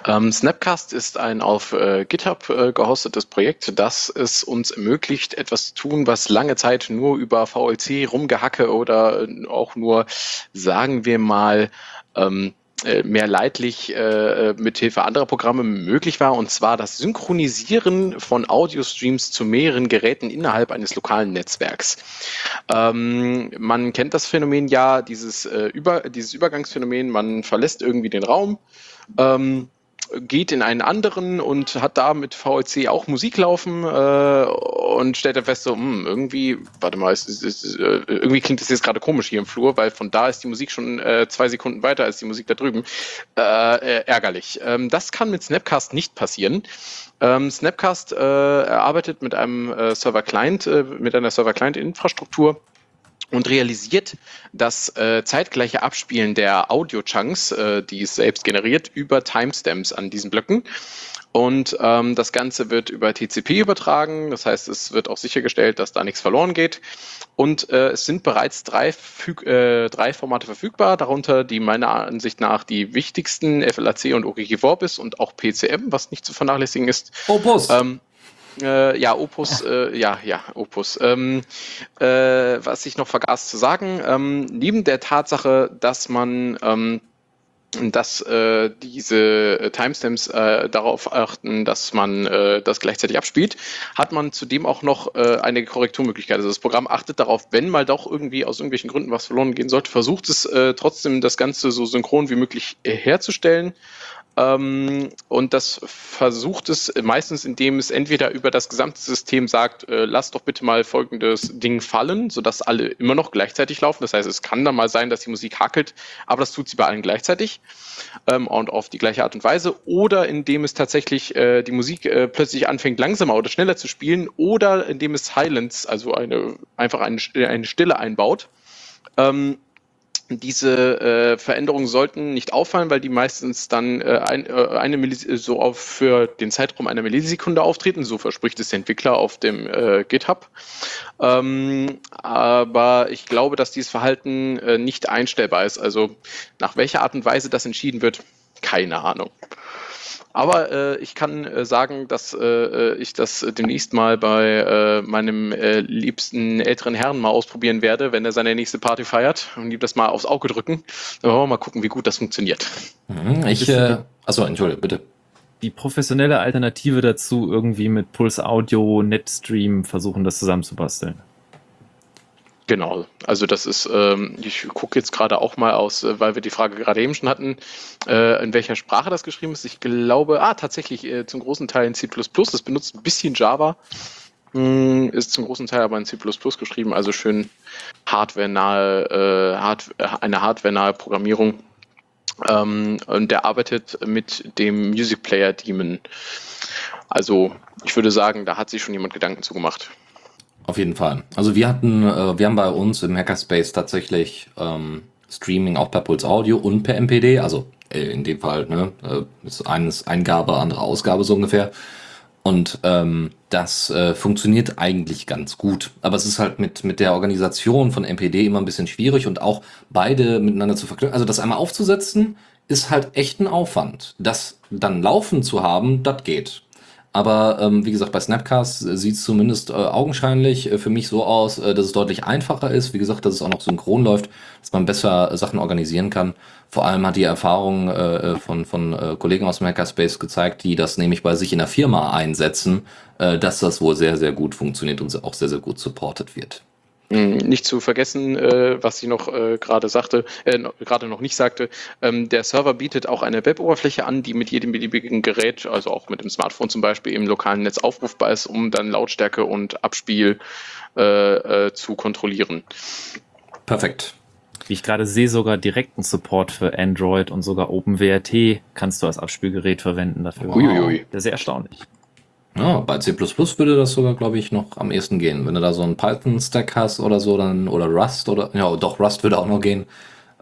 Ähm, Snapcast ist ein auf äh, GitHub äh, gehostetes Projekt, das es uns ermöglicht, etwas zu tun, was lange Zeit nur über VLC rumgehacke oder äh, auch nur, sagen wir mal, ähm, äh, mehr leidlich äh, mit Hilfe anderer Programme möglich war, und zwar das Synchronisieren von Audiostreams zu mehreren Geräten innerhalb eines lokalen Netzwerks. Ähm, man kennt das Phänomen ja, dieses, äh, über, dieses Übergangsphänomen, man verlässt irgendwie den Raum, ähm, geht in einen anderen und hat da mit VLC auch Musik laufen äh, und stellt dann fest, so, hm, irgendwie, warte mal, es, es, ist, äh, irgendwie klingt das jetzt gerade komisch hier im Flur, weil von da ist die Musik schon äh, zwei Sekunden weiter als die Musik da drüben. Äh, äh, ärgerlich. Ähm, das kann mit Snapcast nicht passieren. Ähm, Snapcast äh, arbeitet mit einem Server-Client, mit einer Server-Client-Infrastruktur und realisiert das äh, zeitgleiche Abspielen der Audio-Chunks, äh, die es selbst generiert, über Timestamps an diesen Blöcken. Und ähm, das Ganze wird über TCP übertragen. Das heißt, es wird auch sichergestellt, dass da nichts verloren geht. Und äh, es sind bereits drei, Füg äh, drei Formate verfügbar, darunter die meiner Ansicht nach die wichtigsten FLAC und OGG Vorbis und auch PCM, was nicht zu vernachlässigen ist. Opus! Ähm, äh, ja, Opus, äh, ja, ja, Opus. Ähm, äh, was ich noch vergaß zu sagen, ähm, neben der Tatsache, dass man ähm, dass äh, diese äh, Timestamps äh, darauf achten, dass man äh, das gleichzeitig abspielt, hat man zudem auch noch äh, eine Korrekturmöglichkeit. Also das Programm achtet darauf, wenn mal doch irgendwie aus irgendwelchen Gründen was verloren gehen sollte, versucht es äh, trotzdem das Ganze so synchron wie möglich äh, herzustellen. Ähm, und das versucht es meistens, indem es entweder über das gesamte System sagt, äh, lass doch bitte mal folgendes Ding fallen, sodass alle immer noch gleichzeitig laufen. Das heißt, es kann dann mal sein, dass die Musik hackelt, aber das tut sie bei allen gleichzeitig ähm, und auf die gleiche Art und Weise. Oder indem es tatsächlich äh, die Musik äh, plötzlich anfängt, langsamer oder schneller zu spielen. Oder indem es Silence, also eine, einfach eine, eine Stille einbaut. Ähm, diese äh, Veränderungen sollten nicht auffallen, weil die meistens dann äh, ein, äh, eine Millis so auf für den Zeitraum einer Millisekunde auftreten. So verspricht es der Entwickler auf dem äh, GitHub. Ähm, aber ich glaube, dass dieses Verhalten äh, nicht einstellbar ist. Also nach welcher Art und Weise das entschieden wird, keine Ahnung. Aber äh, ich kann äh, sagen, dass äh, äh ich das demnächst mal bei äh, meinem äh, liebsten älteren Herrn mal ausprobieren werde, wenn er seine nächste Party feiert und ihm das mal aufs Auge drücken. Dann wollen wir mal gucken, wie gut das funktioniert. Mhm, ich, äh, achso, entschuldige, bitte. Die professionelle Alternative dazu irgendwie mit Pulse Audio, Netstream versuchen, das zusammenzubasteln. Genau, also das ist, ähm, ich gucke jetzt gerade auch mal aus, äh, weil wir die Frage gerade eben schon hatten, äh, in welcher Sprache das geschrieben ist. Ich glaube, ah, tatsächlich äh, zum großen Teil in C++. Das benutzt ein bisschen Java, mh, hm, ist zum großen Teil aber in C++ geschrieben, also schön hardware-nahe, äh, hard, eine hardware-nahe Programmierung. Ähm, und der arbeitet mit dem Music Player Daemon. Also ich würde sagen, da hat sich schon jemand Gedanken zugemacht. Auf jeden Fall. Also wir hatten, äh, wir haben bei uns im Hackerspace tatsächlich ähm, Streaming auch per Puls Audio und per MPD, also äh, in dem Fall, ne, äh, ist eines Eingabe, andere Ausgabe so ungefähr. Und ähm, das äh, funktioniert eigentlich ganz gut. Aber es ist halt mit, mit der Organisation von MPD immer ein bisschen schwierig und auch beide miteinander zu verknüpfen. Also das einmal aufzusetzen, ist halt echt ein Aufwand. Das dann laufen zu haben, das geht. Aber ähm, wie gesagt, bei Snapcast sieht es zumindest äh, augenscheinlich äh, für mich so aus, äh, dass es deutlich einfacher ist. Wie gesagt, dass es auch noch synchron läuft, dass man besser äh, Sachen organisieren kann. Vor allem hat die Erfahrung äh, äh von, von äh, Kollegen aus dem Hackerspace gezeigt, die das nämlich bei sich in der Firma einsetzen, äh, dass das wohl sehr, sehr gut funktioniert und auch sehr, sehr gut supported wird. Hm, nicht zu vergessen, äh, was sie noch äh, gerade sagte, äh, gerade noch nicht sagte, ähm, der Server bietet auch eine Web-Oberfläche an, die mit jedem beliebigen Gerät, also auch mit dem Smartphone zum Beispiel, im lokalen Netz aufrufbar ist, um dann Lautstärke und Abspiel äh, äh, zu kontrollieren. Perfekt. Wie ich gerade sehe, sogar direkten Support für Android und sogar OpenWRT kannst du als Abspielgerät verwenden dafür. Uiuiui. Das ist sehr erstaunlich. Ja, bei C++ würde das sogar, glaube ich, noch am ehesten gehen. Wenn du da so einen Python-Stack hast oder so, dann, oder Rust oder, ja, doch, Rust würde auch noch gehen,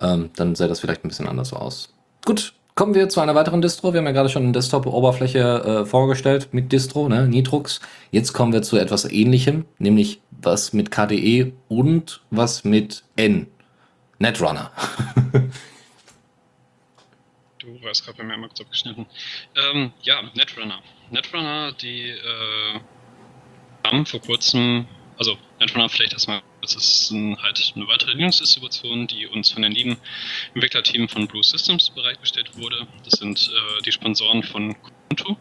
ähm, dann sähe das vielleicht ein bisschen anders aus. Gut, kommen wir zu einer weiteren Distro. Wir haben ja gerade schon eine Desktop-Oberfläche äh, vorgestellt mit Distro, ne, Nitrux. Jetzt kommen wir zu etwas ähnlichem, nämlich was mit KDE und was mit N. Netrunner. *laughs* du warst gerade bei mir mal kurz abgeschnitten. Ähm, ja, Netrunner. Netrunner, die äh, haben vor kurzem, also Netrunner vielleicht erstmal, das ist ein, halt eine weitere Linux-Distribution, die uns von den lieben Entwicklerteam von Blue Systems bereitgestellt wurde. Das sind äh, die Sponsoren von Kubuntu.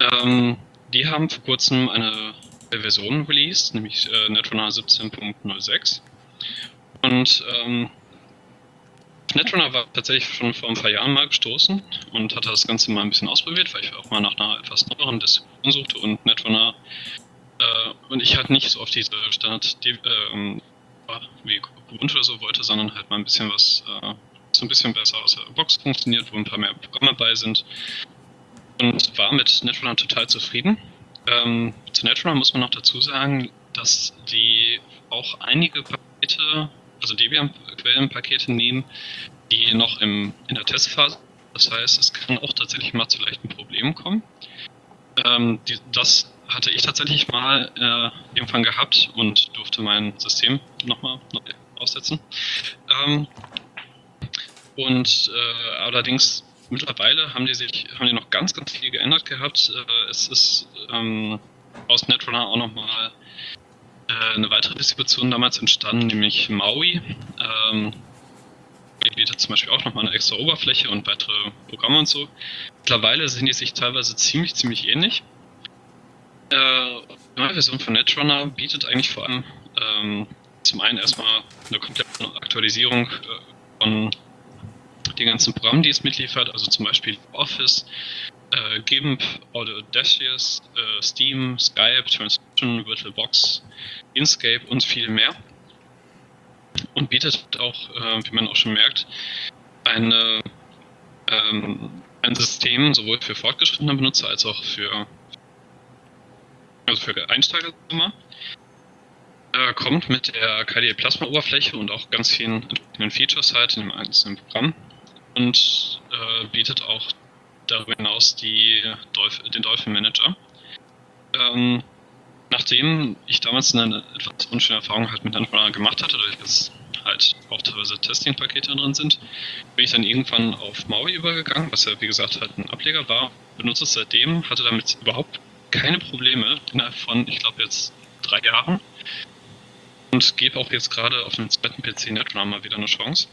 Ähm, die haben vor kurzem eine Version released, nämlich äh, Netrunner 17.06. Und ähm, Netrunner war tatsächlich schon vor ein paar Jahren mal gestoßen und hatte das Ganze mal ein bisschen ausprobiert, weil ich auch mal nach einer etwas neueren Distribution suchte und Netrunner äh, und ich halt nicht so auf diese Standard äh, wie Ubuntu oder so wollte, sondern halt mal ein bisschen was äh, so ein bisschen besser aus der Box funktioniert, wo ein paar mehr Programme bei sind und war mit Netrunner total zufrieden. Ähm, zu Netrunner muss man noch dazu sagen, dass die auch einige Pakete also Debian-Quellenpakete nehmen, die noch im, in der Testphase. Das heißt, es kann auch tatsächlich mal zu leichten Problemen kommen. Ähm, die, das hatte ich tatsächlich mal äh, irgendwann gehabt und durfte mein System nochmal neu aussetzen. Ähm, und äh, allerdings mittlerweile haben die sich haben die noch ganz, ganz viel geändert gehabt. Äh, es ist ähm, aus Netrunner auch nochmal eine weitere Distribution damals entstanden, nämlich Maui. Ähm, die bietet zum Beispiel auch nochmal eine extra Oberfläche und weitere Programme und so. Mittlerweile sind die sich teilweise ziemlich, ziemlich ähnlich. Äh, die neue Version von Netrunner bietet eigentlich vor allem ähm, zum einen erstmal eine komplette Aktualisierung äh, von den ganzen Programmen, die es mitliefert, also zum Beispiel Office, äh, GIMP, Audacious, äh, Steam, Skype, Transcription, VirtualBox, Inkscape und viel mehr. Und bietet auch, äh, wie man auch schon merkt, eine, ähm, ein System sowohl für fortgeschrittene Benutzer als auch für, also für Einsteiger. äh, kommt mit der KDE Plasma Oberfläche und auch ganz vielen entsprechenden Features halt in dem einzelnen Programm und äh, bietet auch darüber hinaus die Dolph den Dolphin Manager. Ähm, nachdem ich damals eine etwas unschöne Erfahrung halt mit Angular gemacht hatte, dadurch, dass halt auch teilweise Testing-Pakete drin sind, bin ich dann irgendwann auf Maui übergegangen, was ja wie gesagt halt ein Ableger war, benutze es seitdem, hatte damit überhaupt keine Probleme innerhalb von, ich glaube jetzt drei Jahren und gebe auch jetzt gerade auf dem zweiten PC Netrunner mal wieder eine Chance.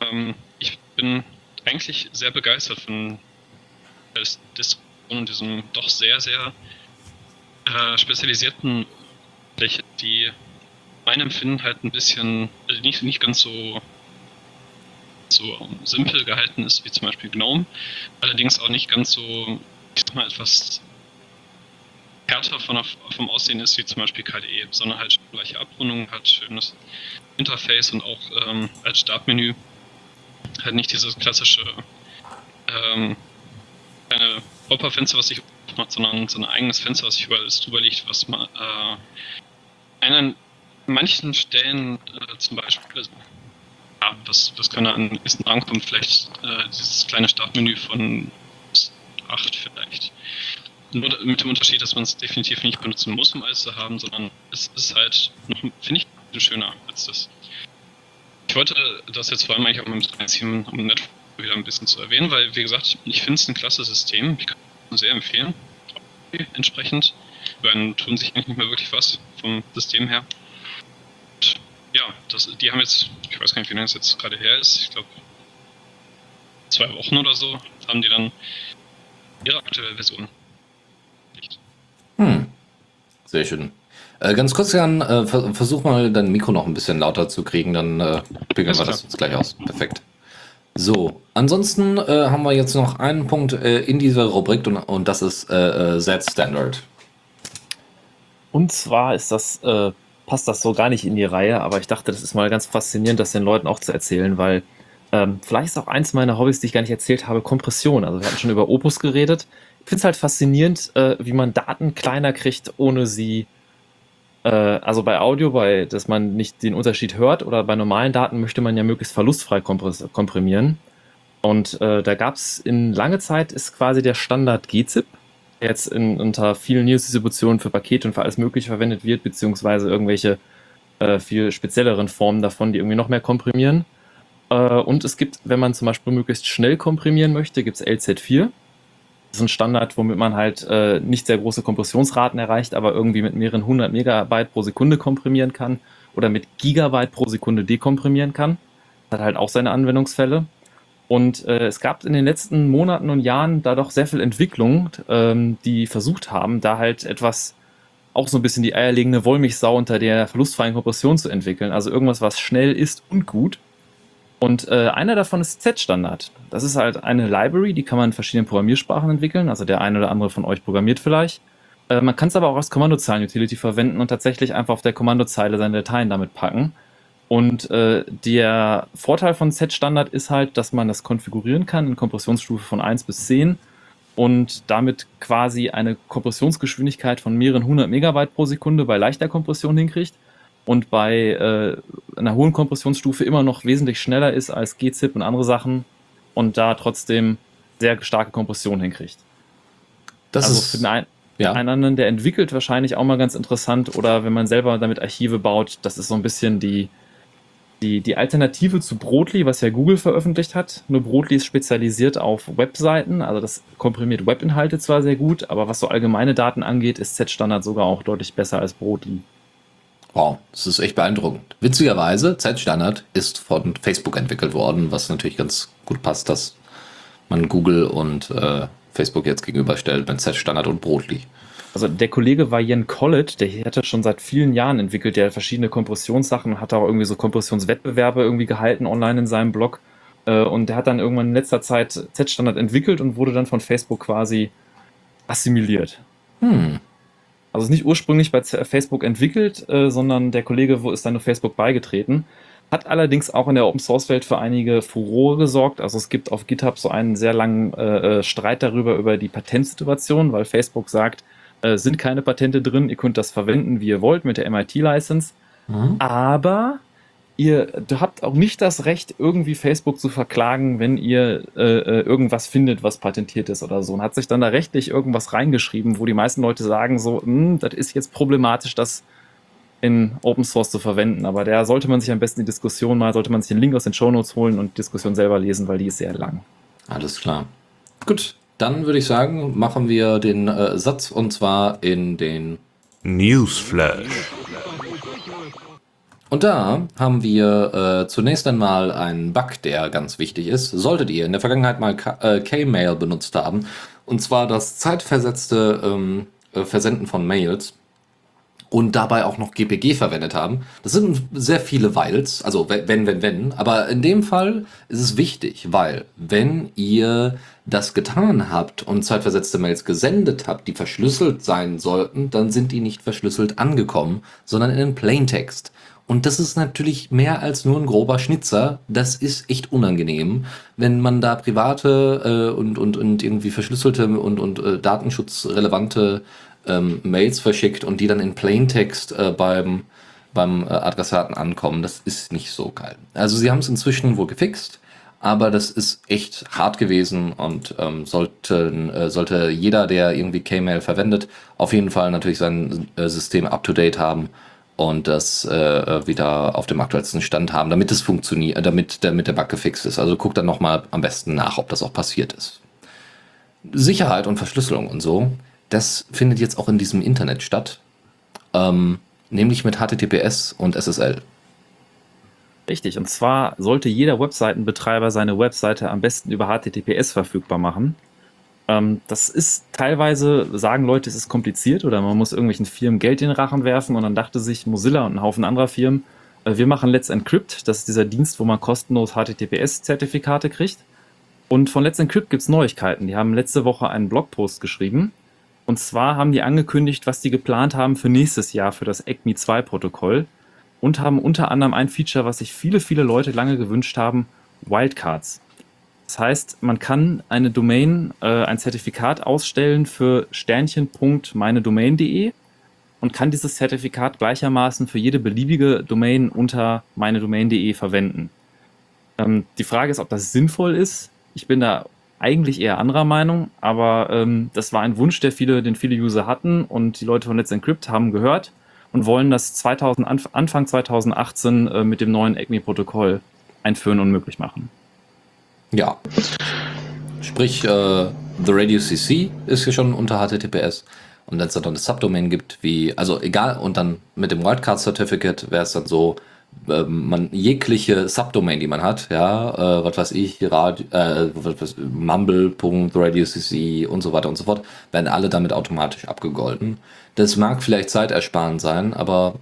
Ähm, ich bin eigentlich sehr begeistert von das und diesem doch sehr, sehr äh, spezialisierten Fläche, die meinem Empfinden halt ein bisschen also nicht, nicht ganz so so simpel gehalten ist wie zum Beispiel GNOME, allerdings auch nicht ganz so, ich sag mal, etwas härter von, vom Aussehen ist wie zum Beispiel KDE, sondern halt gleiche Abrundung, hat schönes Interface und auch ähm, als Startmenü. Halt nicht dieses klassische ähm, kleine Pop-up-Fenster, was sich macht, sondern so ein eigenes Fenster, was sich überall drüber liegt, was man äh, an manchen Stellen äh, zum Beispiel, also, ja, was, was kann an ist rankommt, vielleicht äh, dieses kleine Startmenü von 8 vielleicht. Nur mit dem Unterschied, dass man es definitiv nicht benutzen muss, um alles zu haben, sondern es ist halt noch, finde ich, schöner als das. Ich wollte das jetzt vor allem eigentlich auch mit dem Team um Network wieder ein bisschen zu erwähnen, weil, wie gesagt, ich finde es ein klasse System. Ich kann es sehr empfehlen. Entsprechend. Weil tun sich eigentlich nicht mehr wirklich was vom System her. Und ja, das, die haben jetzt, ich weiß gar nicht, wie lange es jetzt gerade her ist, ich glaube zwei Wochen oder so, haben die dann ihre aktuelle Version hm. Sehr schön. Äh, ganz kurz, Jan, äh, versuch mal dein Mikro noch ein bisschen lauter zu kriegen, dann äh, wir das jetzt gleich aus. Perfekt. So, ansonsten äh, haben wir jetzt noch einen Punkt äh, in dieser Rubrik und, und das ist äh, äh Z-Standard. Und zwar ist das, äh, passt das so gar nicht in die Reihe, aber ich dachte, das ist mal ganz faszinierend, das den Leuten auch zu erzählen, weil ähm, vielleicht ist auch eins meiner Hobbys, die ich gar nicht erzählt habe, Kompression. Also wir hatten schon über Opus geredet finde es halt faszinierend, äh, wie man Daten kleiner kriegt, ohne sie, äh, also bei Audio, bei, dass man nicht den Unterschied hört, oder bei normalen Daten möchte man ja möglichst verlustfrei komprimieren. Und äh, da gab es in lange Zeit ist quasi der Standard gzip, der jetzt in, unter vielen News-Distributionen für Pakete und für alles Mögliche verwendet wird, beziehungsweise irgendwelche äh, viel spezielleren Formen davon, die irgendwie noch mehr komprimieren. Äh, und es gibt, wenn man zum Beispiel möglichst schnell komprimieren möchte, gibt es LZ4. Ist ein Standard, womit man halt äh, nicht sehr große Kompressionsraten erreicht, aber irgendwie mit mehreren hundert Megabyte pro Sekunde komprimieren kann oder mit Gigabyte pro Sekunde dekomprimieren kann. Das hat halt auch seine Anwendungsfälle. Und äh, es gab in den letzten Monaten und Jahren da doch sehr viel Entwicklung, ähm, die versucht haben, da halt etwas auch so ein bisschen die eierlegende Wollmilchsau unter der verlustfreien Kompression zu entwickeln. Also irgendwas, was schnell ist und gut und äh, einer davon ist Z-Standard. Das ist halt eine Library, die kann man in verschiedenen Programmiersprachen entwickeln. Also der eine oder andere von euch programmiert vielleicht. Äh, man kann es aber auch als Kommandozeilen-Utility verwenden und tatsächlich einfach auf der Kommandozeile seine Dateien damit packen. Und äh, der Vorteil von Z-Standard ist halt, dass man das konfigurieren kann in Kompressionsstufe von 1 bis 10 und damit quasi eine Kompressionsgeschwindigkeit von mehreren hundert Megabyte pro Sekunde bei leichter Kompression hinkriegt und bei äh, einer hohen Kompressionsstufe immer noch wesentlich schneller ist als GZIP und andere Sachen und da trotzdem sehr starke Kompression hinkriegt. Das also ist für den einen, ja. einen anderen, der entwickelt wahrscheinlich auch mal ganz interessant oder wenn man selber damit Archive baut, das ist so ein bisschen die, die, die Alternative zu Brotli, was ja Google veröffentlicht hat. Nur Brotli ist spezialisiert auf Webseiten, also das komprimiert Webinhalte zwar sehr gut, aber was so allgemeine Daten angeht, ist Z-Standard sogar auch deutlich besser als Brotli. Wow, das ist echt beeindruckend. Witzigerweise, Zeitstandard ist von Facebook entwickelt worden, was natürlich ganz gut passt, dass man Google und äh, Facebook jetzt gegenüberstellt mit Zeitstandard und Brotli. Also der Kollege war Jen Collett, der hatte schon seit vielen Jahren entwickelt, der verschiedene Kompressionssachen, hat auch irgendwie so Kompressionswettbewerbe irgendwie gehalten online in seinem Blog. Äh, und der hat dann irgendwann in letzter Zeit Z-Standard entwickelt und wurde dann von Facebook quasi assimiliert. Hm. Also ist nicht ursprünglich bei Facebook entwickelt, äh, sondern der Kollege wo ist dann nur Facebook beigetreten. Hat allerdings auch in der Open Source Welt für einige Furore gesorgt. Also es gibt auf GitHub so einen sehr langen äh, äh, Streit darüber über die Patentsituation, weil Facebook sagt, äh, sind keine Patente drin, ihr könnt das verwenden, wie ihr wollt mit der MIT-License. Mhm. aber ihr habt auch nicht das Recht, irgendwie Facebook zu verklagen, wenn ihr äh, äh, irgendwas findet, was patentiert ist oder so. Und hat sich dann da rechtlich irgendwas reingeschrieben, wo die meisten Leute sagen, so, hm, das ist jetzt problematisch, das in Open Source zu verwenden. Aber da sollte man sich am besten die Diskussion mal, sollte man sich den Link aus den Show Notes holen und die Diskussion selber lesen, weil die ist sehr lang. Alles klar. Gut, dann würde ich sagen, machen wir den äh, Satz und zwar in den Newsflash. Und da haben wir äh, zunächst einmal einen Bug, der ganz wichtig ist. Solltet ihr in der Vergangenheit mal äh, K-Mail benutzt haben, und zwar das zeitversetzte ähm, äh, Versenden von Mails und dabei auch noch GPG verwendet haben. Das sind sehr viele Weils, also we- wenn, wenn, wenn. Aber in dem Fall ist es wichtig, weil wenn ihr das getan habt und zeitversetzte Mails gesendet habt, die verschlüsselt sein sollten, dann sind die nicht verschlüsselt angekommen, sondern in den Plaintext. Und das ist natürlich mehr als nur ein grober Schnitzer. Das ist echt unangenehm, wenn man da private äh, und, und, und irgendwie verschlüsselte und, und äh, datenschutzrelevante ähm, Mails verschickt und die dann in Plaintext äh, beim, beim äh, Adressaten ankommen. Das ist nicht so geil. Also sie haben es inzwischen wohl gefixt, aber das ist echt hart gewesen und ähm, sollten, äh, sollte jeder, der irgendwie K-Mail verwendet, auf jeden Fall natürlich sein äh, System up-to-date haben und das äh, wieder auf dem aktuellsten Stand haben, damit es funktioniert, äh, damit, damit der Bug gefixt ist. Also guckt dann nochmal am besten nach, ob das auch passiert ist. Sicherheit und Verschlüsselung und so, das findet jetzt auch in diesem Internet statt, ähm, nämlich mit HTTPS und SSL. Richtig, und zwar sollte jeder Webseitenbetreiber seine Webseite am besten über HTTPS verfügbar machen. Ähm, das ist teilweise, sagen Leute, es ist kompliziert oder man muss irgendwelchen Firmen Geld in den Rachen werfen und dann dachte sich Mozilla und ein Haufen anderer Firmen, äh, wir machen Let's Encrypt, das ist dieser Dienst, wo man kostenlos HTTPS-Zertifikate kriegt. Und von Let's Encrypt gibt es Neuigkeiten. Die haben letzte Woche einen Blogpost geschrieben. Und zwar haben die angekündigt, was die geplant haben für nächstes Jahr für das ECMI 2 Protokoll und haben unter anderem ein Feature, was sich viele, viele Leute lange gewünscht haben, Wildcards. Das heißt, man kann eine Domain, äh, ein Zertifikat ausstellen für sternchen.meinedomain.de und kann dieses Zertifikat gleichermaßen für jede beliebige Domain unter meinedomain.de verwenden. Ähm, die Frage ist, ob das sinnvoll ist. Ich bin da eigentlich eher anderer Meinung, aber ähm, das war ein Wunsch, der viele, den viele User hatten und die Leute von Let's Encrypt haben gehört und wollen das 2000, Anf- Anfang 2018 äh, mit dem neuen ECMI-Protokoll einführen und möglich machen. Ja. Sprich, äh, The Radio CC ist ja schon unter HTTPS. Und wenn es dann eine Subdomain gibt, wie, also egal, und dann mit dem Wildcard Certificate wäre es dann so, ähm, man jegliche Subdomain, die man hat, ja, äh, was weiß ich, Radio, äh, mumble.radiocc und so weiter und so fort, werden alle damit automatisch abgegolten. Das mag vielleicht zeitersparend sein, aber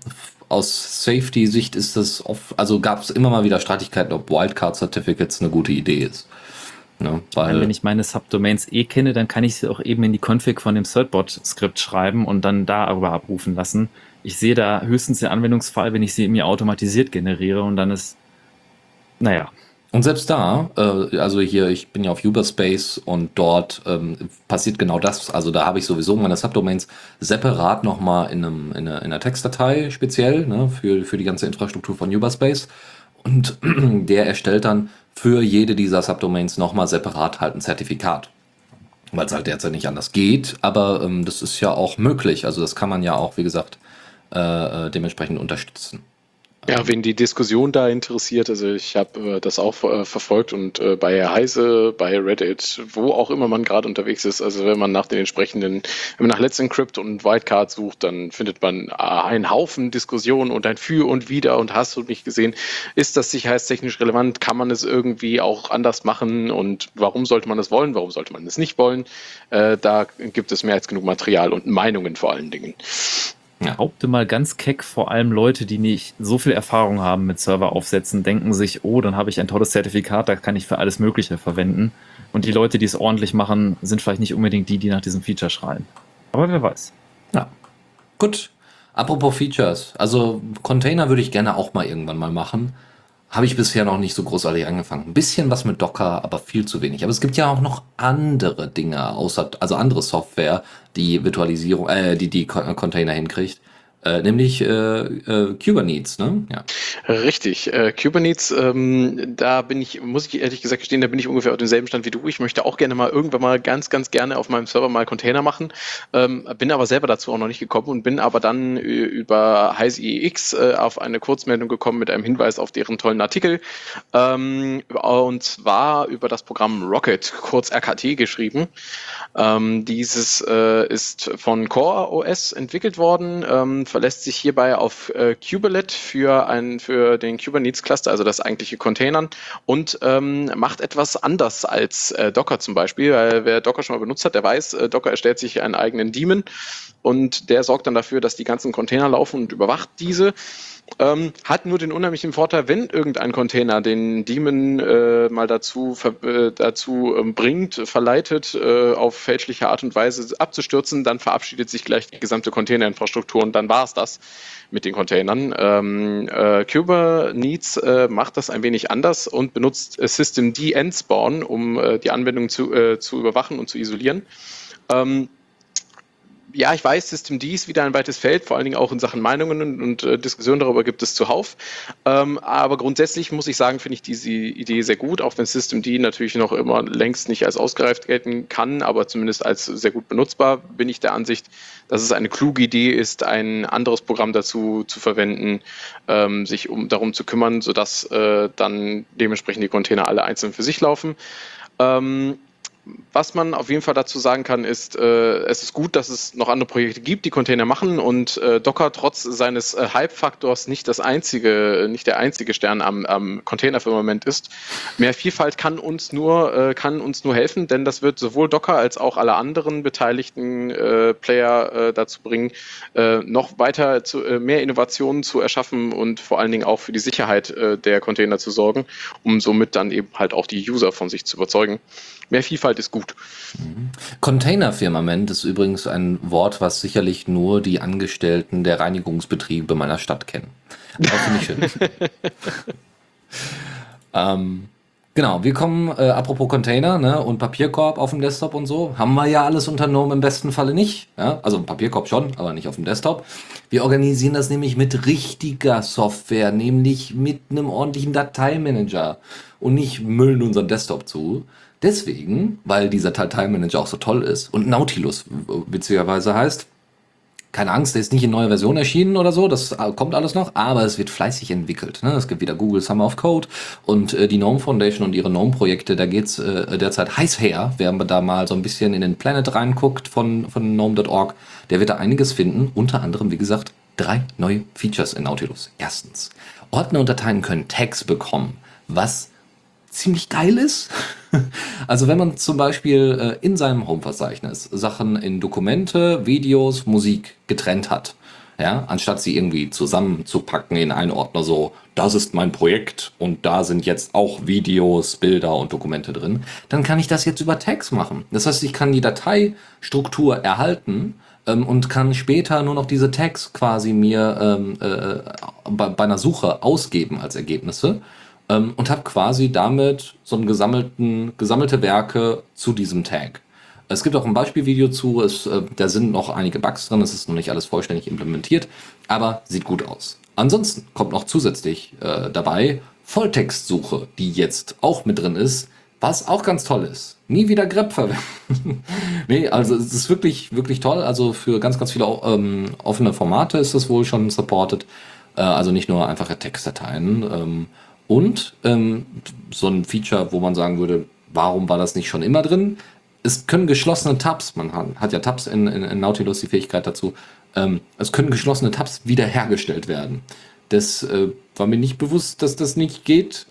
aus Safety-Sicht ist das oft, also gab es immer mal wieder Streitigkeiten, ob Wildcard-Certificates eine gute Idee ist. Ne? Weil, Wenn ich meine Subdomains eh kenne, dann kann ich sie auch eben in die Config von dem Certbot-Skript schreiben und dann darüber abrufen lassen. Ich sehe da höchstens den Anwendungsfall, wenn ich sie mir automatisiert generiere und dann ist, naja, Und selbst da, äh, also hier, ich bin ja auf Uberspace und dort ähm, passiert genau das. Also da habe ich sowieso meine Subdomains separat nochmal in, einem, in, einer, in einer Textdatei speziell ne, für, für die ganze Infrastruktur von Uberspace. Und *clears throat* der erstellt dann für jede dieser Subdomains nochmal separat halt ein Zertifikat. Weil es halt derzeit nicht anders geht, aber ähm, das ist ja auch möglich. Also das kann man ja auch, wie gesagt, äh, äh, dementsprechend unterstützen. Ja, wen die Diskussion da interessiert, also ich habe äh, das auch äh, verfolgt und äh, bei Heise, bei Reddit, wo auch immer man gerade unterwegs ist, also wenn man nach den entsprechenden, wenn man nach Let's Encrypt und Wildcard sucht, dann findet man äh, einen Haufen Diskussionen und ein Für und Wider und hast du nicht gesehen, ist das sicherheitstechnisch relevant, kann man es irgendwie auch anders machen? Und warum sollte man das wollen, warum sollte man es nicht wollen, äh, da gibt es mehr als genug Material und Meinungen vor allen Dingen. Behaupte mal ganz keck, vor allem Leute, die nicht so viel Erfahrung haben mit Server aufsetzen, denken sich, oh, dann habe ich ein tolles Zertifikat, da kann ich für alles Mögliche verwenden. Und die Leute, die es ordentlich machen, sind vielleicht nicht unbedingt die, die nach diesem Feature schreien. Aber wer weiß. Ja. Gut. Apropos Features. Also Container würde ich gerne auch mal irgendwann mal machen. Habe ich bisher noch nicht so großartig angefangen. Ein bisschen was mit Docker, aber viel zu wenig. Aber es gibt ja auch noch andere Dinge, außer, also andere Software, die Virtualisierung, äh, die die Con- Container hinkriegt. Äh, nämlich äh, äh, Kubernetes, ne? Ja. Richtig. Äh, Kubernetes, ähm, da bin ich, muss ich ehrlich gesagt gestehen, da bin ich ungefähr auf demselben Stand wie du. Ich möchte auch gerne mal irgendwann mal ganz, ganz gerne auf meinem Server mal Container machen. Ähm, bin aber selber dazu auch noch nicht gekommen und bin aber dann über HeißIEX äh, auf eine Kurzmeldung gekommen mit einem Hinweis auf deren tollen Artikel. Ähm, und zwar über das Programm Rocket, kurz RKT geschrieben. Ähm, dieses äh, ist von Core OS entwickelt worden, ähm, verlässt sich hierbei auf äh, Kubelet für, ein, für den Kubernetes Cluster, also das eigentliche Containern und ähm, macht etwas anders als äh, Docker zum Beispiel, weil wer Docker schon mal benutzt hat, der weiß, äh, Docker erstellt sich einen eigenen Daemon und der sorgt dann dafür, dass die ganzen Container laufen und überwacht diese. Ähm, hat nur den unheimlichen Vorteil, wenn irgendein Container den Daemon äh, mal dazu, äh, dazu ähm, bringt, verleitet, äh, auf fälschliche Art und Weise abzustürzen, dann verabschiedet sich gleich die gesamte Containerinfrastruktur und dann war es das mit den Containern. Ähm, äh, Kubernetes äh, macht das ein wenig anders und benutzt äh, System D Endspawn, um die Anwendung zu, zu überwachen und zu isolieren. Ähm, ja, ich weiß, System D ist wieder ein weites Feld, vor allen Dingen auch in Sachen Meinungen und, und äh, Diskussionen darüber gibt es zuhauf. Ähm, aber grundsätzlich muss ich sagen, finde ich diese Idee sehr gut, auch wenn System D natürlich noch immer längst nicht als ausgereift gelten kann, aber zumindest als sehr gut benutzbar, bin ich der Ansicht, dass es eine kluge Idee ist, ein anderes Programm dazu zu verwenden, ähm, sich um darum zu kümmern, sodass äh, dann dementsprechend die Container alle einzeln für sich laufen. Ähm, was man auf jeden Fall dazu sagen kann, ist, äh, es ist gut, dass es noch andere Projekte gibt, die Container machen und äh, Docker trotz seines äh, Hype-Faktors nicht das einzige, nicht der einzige Stern am, am Container-Firmament ist. Mehr Vielfalt kann uns nur, äh, kann uns nur helfen, denn das wird sowohl Docker als auch alle anderen beteiligten äh, Player äh, dazu bringen, äh, noch weiter zu, äh, mehr Innovationen zu erschaffen und vor allen Dingen auch für die Sicherheit äh, der Container zu sorgen, um somit dann eben halt auch die User von sich zu überzeugen mehr Vielfalt ist gut. Mhm. Containerfirmament ist übrigens ein Wort, was sicherlich nur die Angestellten der Reinigungsbetriebe meiner Stadt kennen. Aber finde ich schön. *laughs* ähm, genau, wir kommen, äh, apropos Container ne, und Papierkorb auf dem Desktop und so, haben wir ja alles unternommen, im besten Falle nicht. Ja? Also Papierkorb schon, aber nicht auf dem Desktop. Wir organisieren das nämlich mit richtiger Software, nämlich mit einem ordentlichen Dateimanager und nicht müllen unseren Desktop zu. Deswegen, weil dieser Dateimanager auch so toll ist und Nautilus witzigerweise heißt, keine Angst, der ist nicht in neuer Version erschienen oder so, das äh, kommt alles noch, aber es wird fleißig entwickelt. Ne? Es gibt wieder Google Summer of Code und äh, die GNOME Foundation und ihre GNOME-Projekte, da geht's äh, derzeit heiß her. Wer da mal so ein bisschen in den Planet reinguckt von, von GNOME.org, der wird da einiges finden, unter anderem, wie gesagt, drei neue Features in Nautilus. Erstens, Ordner und Dateien können Tags bekommen, was ziemlich geil ist. *laughs* Also wenn man zum Beispiel äh, in seinem Home-Verzeichnis Sachen in Dokumente, Videos, Musik getrennt hat, ja, anstatt sie irgendwie zusammenzupacken in einen Ordner so, das ist mein Projekt und da sind jetzt auch Videos, Bilder und Dokumente drin, dann kann ich das jetzt über Tags machen. Das heißt, ich kann die Dateistruktur erhalten ähm, und kann später nur noch diese Tags quasi mir ähm, äh, bei, bei einer Suche ausgeben als Ergebnisse ähm, und habe quasi damit so einen gesammelten, gesammelte Werke zu diesem Tag. Es gibt auch ein Beispielvideo zu, es, äh, da sind noch einige Bugs drin, es ist noch nicht alles vollständig implementiert, aber sieht gut aus. Ansonsten kommt noch zusätzlich äh, dabei Volltextsuche, die jetzt auch mit drin ist, was auch ganz toll ist. Nie wieder grep verwenden. *laughs* nee, also es ist wirklich, wirklich toll. Also für ganz, ganz viele ähm, offene Formate ist das wohl schon supported. Äh, also nicht nur einfache Textdateien. Ähm, und ähm, so ein Feature, wo man sagen würde, warum war das nicht schon immer drin? Es können geschlossene Tabs, man hat, ja Tabs in, in, in, Nautilus die Fähigkeit dazu, ähm, es können geschlossene Tabs wiederhergestellt werden. Das äh, war mir nicht bewusst, dass das nicht geht.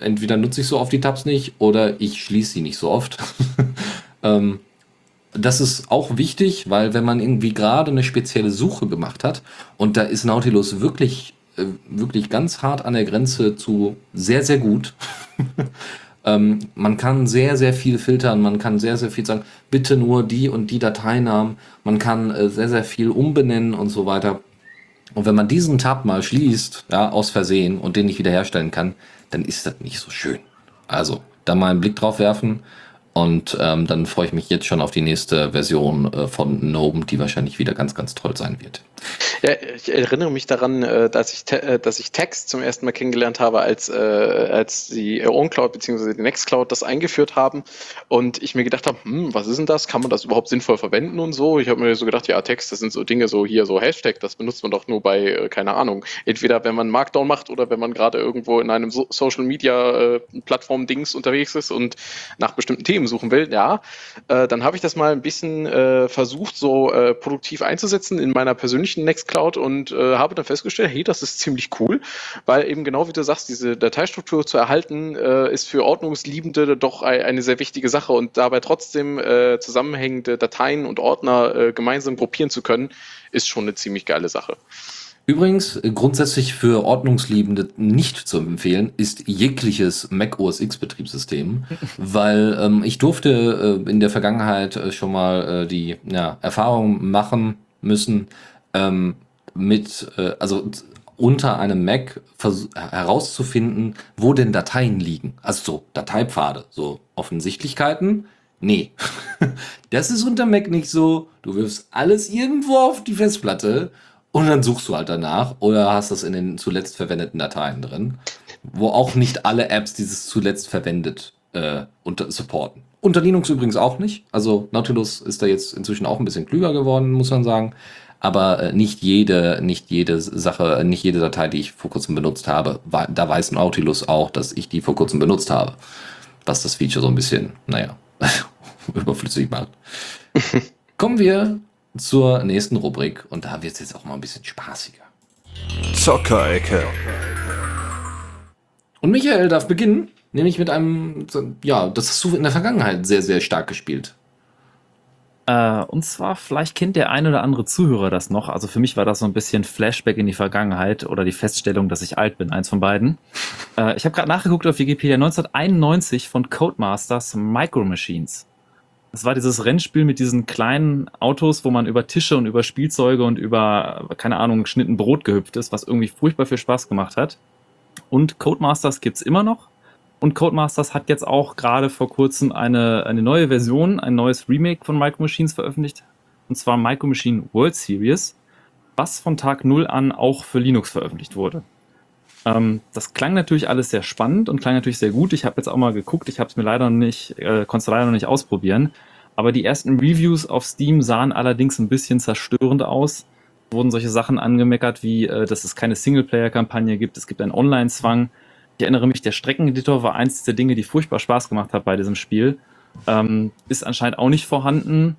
Entweder nutze ich so oft die Tabs nicht oder ich schließe sie nicht so oft. *laughs* ähm, das ist auch wichtig, weil wenn man irgendwie gerade eine spezielle Suche gemacht hat und da ist Nautilus wirklich äh, wirklich ganz hart an der Grenze zu sehr, sehr gut. *laughs* ähm, man kann sehr, sehr viel filtern, man kann sehr, sehr viel sagen, bitte nur die und die Dateinamen, man kann äh, sehr, sehr viel umbenennen und so weiter. Und wenn man diesen Tab mal schließt, ja, aus Versehen und den nicht wiederherstellen kann, dann ist das nicht so schön. Also, da mal einen Blick drauf werfen. Und ähm, dann freue ich mich jetzt schon auf die nächste Version äh, von GNOME, die wahrscheinlich wieder ganz, ganz toll sein wird. Ja, ich erinnere mich daran, äh, dass ich, äh, dass ich Text zum ersten Mal kennengelernt habe, als, äh, als die OwnCloud bzw. die Nextcloud das eingeführt haben und ich mir gedacht habe, hm, was ist denn das? Kann man das überhaupt sinnvoll verwenden und so? Ich habe mir so gedacht, ja, Text, das sind so Dinge, so hier, so Hashtag, das benutzt man doch nur bei, keine Ahnung, entweder wenn man Markdown macht oder wenn man gerade irgendwo in einem so Social Media Plattform Dings unterwegs ist und nach bestimmten Themen suchen will. Ja, dann habe ich das mal ein bisschen versucht, so produktiv einzusetzen in meiner persönlichen Nextcloud Cloud und äh, habe dann festgestellt, hey, das ist ziemlich cool, weil eben genau wie du sagst, diese Dateistruktur zu erhalten, äh, ist für Ordnungsliebende doch eine sehr wichtige Sache und dabei trotzdem äh, zusammenhängende Dateien und Ordner äh, gemeinsam gruppieren zu können, ist schon eine ziemlich geile Sache. Übrigens, äh, grundsätzlich für Ordnungsliebende nicht zu empfehlen, ist jegliches Mac OS X Betriebssystem, *laughs* weil ähm, ich durfte äh, in der Vergangenheit äh, schon mal äh, die ja, Erfahrung machen müssen, ähm, mit, äh, also unter einem Mac herauszufinden, wo denn Dateien liegen. Also so Dateipfade, so Offensichtlichkeiten. Nee, *laughs* das ist unter Mac nicht so. Du wirfst alles irgendwo auf die Festplatte und dann suchst du halt danach oder hast das in den zuletzt verwendeten Dateien drin, wo auch nicht alle Apps dieses zuletzt verwendet äh, unter supporten. Unter Linux übrigens auch nicht. Also Nautilus ist da jetzt inzwischen auch ein bisschen klüger geworden, muss man sagen aber äh, nicht jede, nicht jede Sache, äh, nicht jede Datei, die ich vor kurzem benutzt habe, da weiß Nautilus auch, dass ich die vor kurzem benutzt habe. Was das Feature so ein bisschen, naja, *laughs* überflüssig macht. *laughs* Kommen wir zur nächsten Rubrik und da wird es jetzt auch mal ein bisschen spaßiger. Zockerecke. Und Michael darf beginnen, nämlich mit einem, ja, das hast du in der Vergangenheit sehr, sehr stark gespielt. Äh, und zwar, vielleicht kennt der ein oder andere Zuhörer das noch. Also für mich war das so ein bisschen Flashback in die Vergangenheit oder die Feststellung, dass ich alt bin, eins von beiden. Äh, ich habe gerade nachgeguckt auf Wikipedia 1991 von Codemasters Micro Machines. Das war dieses Rennspiel mit diesen kleinen Autos, wo man über Tische und über Spielzeuge und über, keine Ahnung, geschnitten Brot gehüpft ist, was irgendwie furchtbar viel Spaß gemacht hat. Und Codemasters gibt's immer noch. Und Codemasters hat jetzt auch gerade vor kurzem eine, eine neue Version, ein neues Remake von Micro Machines veröffentlicht. Und zwar Micro Machine World Series, was von Tag 0 an auch für Linux veröffentlicht wurde. Ähm, das klang natürlich alles sehr spannend und klang natürlich sehr gut. Ich habe jetzt auch mal geguckt, ich habe es mir leider nicht, äh, konnte es leider noch nicht ausprobieren. Aber die ersten Reviews auf Steam sahen allerdings ein bisschen zerstörend aus. Wurden solche Sachen angemeckert wie, äh, dass es keine Singleplayer-Kampagne gibt, es gibt einen Online-Zwang ich erinnere mich, der Streckeneditor war eins der Dinge, die furchtbar Spaß gemacht hat bei diesem Spiel. Ähm, ist anscheinend auch nicht vorhanden.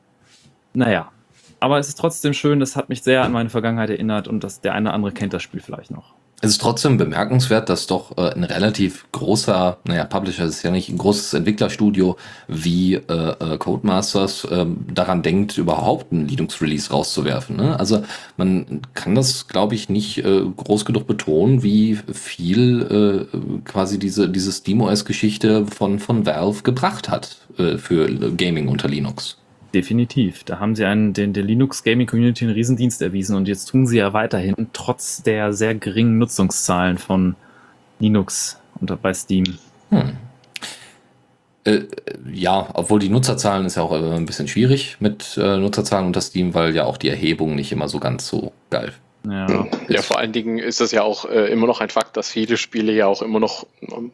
Naja, aber es ist trotzdem schön, das hat mich sehr an meine Vergangenheit erinnert und das, der eine oder andere kennt das Spiel vielleicht noch. Es ist trotzdem bemerkenswert, dass doch äh, ein relativ großer, naja, Publisher ist ja nicht ein großes Entwicklerstudio wie äh, äh, Codemasters äh, daran denkt, überhaupt ein Linux-Release rauszuwerfen. Ne? Also man kann das, glaube ich, nicht äh, groß genug betonen, wie viel äh, quasi diese, diese SteamOS-Geschichte von, von Valve gebracht hat äh, für Gaming unter Linux. Definitiv. Da haben sie einen, den, der Linux Gaming Community einen Riesendienst erwiesen und jetzt tun sie ja weiterhin, trotz der sehr geringen Nutzungszahlen von Linux unter bei Steam. Hm. Äh, ja, obwohl die Nutzerzahlen ist ja auch ein bisschen schwierig mit äh, Nutzerzahlen unter Steam, weil ja auch die Erhebung nicht immer so ganz so geil ja. ja, vor allen Dingen ist das ja auch äh, immer noch ein Fakt, dass viele Spiele ja auch immer noch ähm,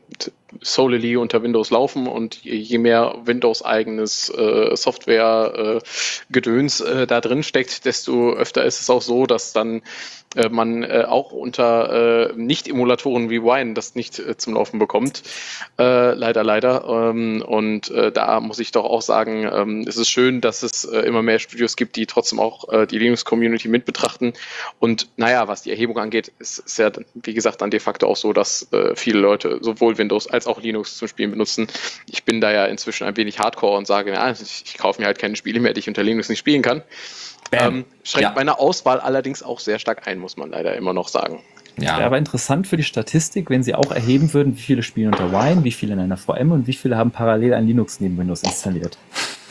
solely unter Windows laufen und je mehr Windows-eigenes äh, Software-Gedöns äh, äh, da drin steckt, desto öfter ist es auch so, dass dann äh, man äh, auch unter äh, Nicht-Emulatoren wie Wine das nicht äh, zum Laufen bekommt. Äh, leider, leider. Ähm, und äh, da muss ich doch auch sagen, ähm, es ist schön, dass es äh, immer mehr Studios gibt, die trotzdem auch äh, die Linux-Community mit betrachten. Und naja, was die Erhebung angeht, ist es ja, wie gesagt, dann de facto auch so, dass äh, viele Leute sowohl Windows als auch Linux zum Spielen benutzen. Ich bin da ja inzwischen ein wenig hardcore und sage, ja, ich, ich kaufe mir halt keine Spiele mehr, die ich unter Linux nicht spielen kann. Ähm, schränkt ja. meine Auswahl allerdings auch sehr stark ein, muss man leider immer noch sagen. Ja. Wäre aber interessant für die Statistik, wenn Sie auch erheben würden, wie viele spielen unter Wine, wie viele in einer VM und wie viele haben parallel ein Linux neben Windows installiert.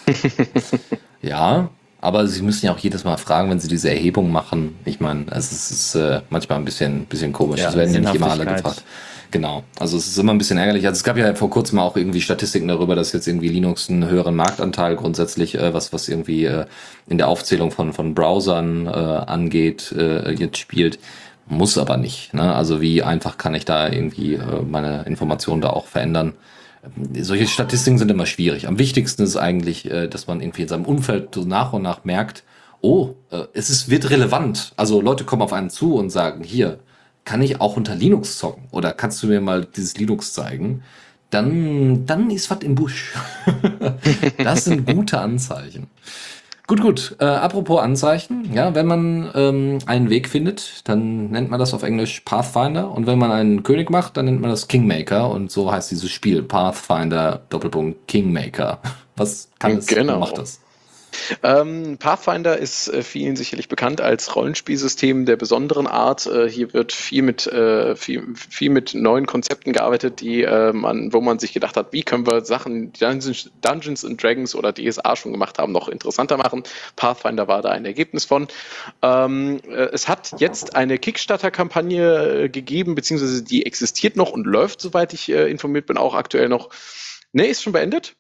*laughs* ja, aber Sie müssen ja auch jedes Mal fragen, wenn Sie diese Erhebung machen. Ich meine, es ist äh, manchmal ein bisschen, bisschen komisch. Ja, es werden ja nicht immer alle gefragt. Genau. Also es ist immer ein bisschen ärgerlich. Also es gab ja vor kurzem auch irgendwie Statistiken darüber, dass jetzt irgendwie Linux einen höheren Marktanteil grundsätzlich, äh, was, was irgendwie äh, in der Aufzählung von, von Browsern äh, angeht, äh, jetzt spielt. Muss aber nicht. Ne? Also wie einfach kann ich da irgendwie äh, meine Informationen da auch verändern? Solche Statistiken sind immer schwierig. Am wichtigsten ist eigentlich, äh, dass man irgendwie in seinem Umfeld so nach und nach merkt, oh, äh, es ist, wird relevant. Also Leute kommen auf einen zu und sagen, hier, kann ich auch unter Linux zocken? Oder kannst du mir mal dieses Linux zeigen? Dann, dann ist was im Busch. *laughs* das sind gute Anzeichen. Gut, gut. Äh, apropos Anzeichen, ja, wenn man ähm, einen Weg findet, dann nennt man das auf Englisch Pathfinder und wenn man einen König macht, dann nennt man das Kingmaker und so heißt dieses Spiel Pathfinder Doppelpunkt Kingmaker. Was kann es? Genau. Macht das? Ähm, Pathfinder ist äh, vielen sicherlich bekannt als Rollenspielsystem der besonderen Art. Äh, hier wird viel mit, äh, viel, viel mit neuen Konzepten gearbeitet, die äh, man, wo man sich gedacht hat, wie können wir Sachen, die Dungeons, Dungeons and Dragons oder DSA schon gemacht haben, noch interessanter machen. Pathfinder war da ein Ergebnis von. Ähm, äh, es hat jetzt eine Kickstarter-Kampagne äh, gegeben, beziehungsweise die existiert noch und läuft, soweit ich informiert bin, auch aktuell noch. Ne, ist schon beendet?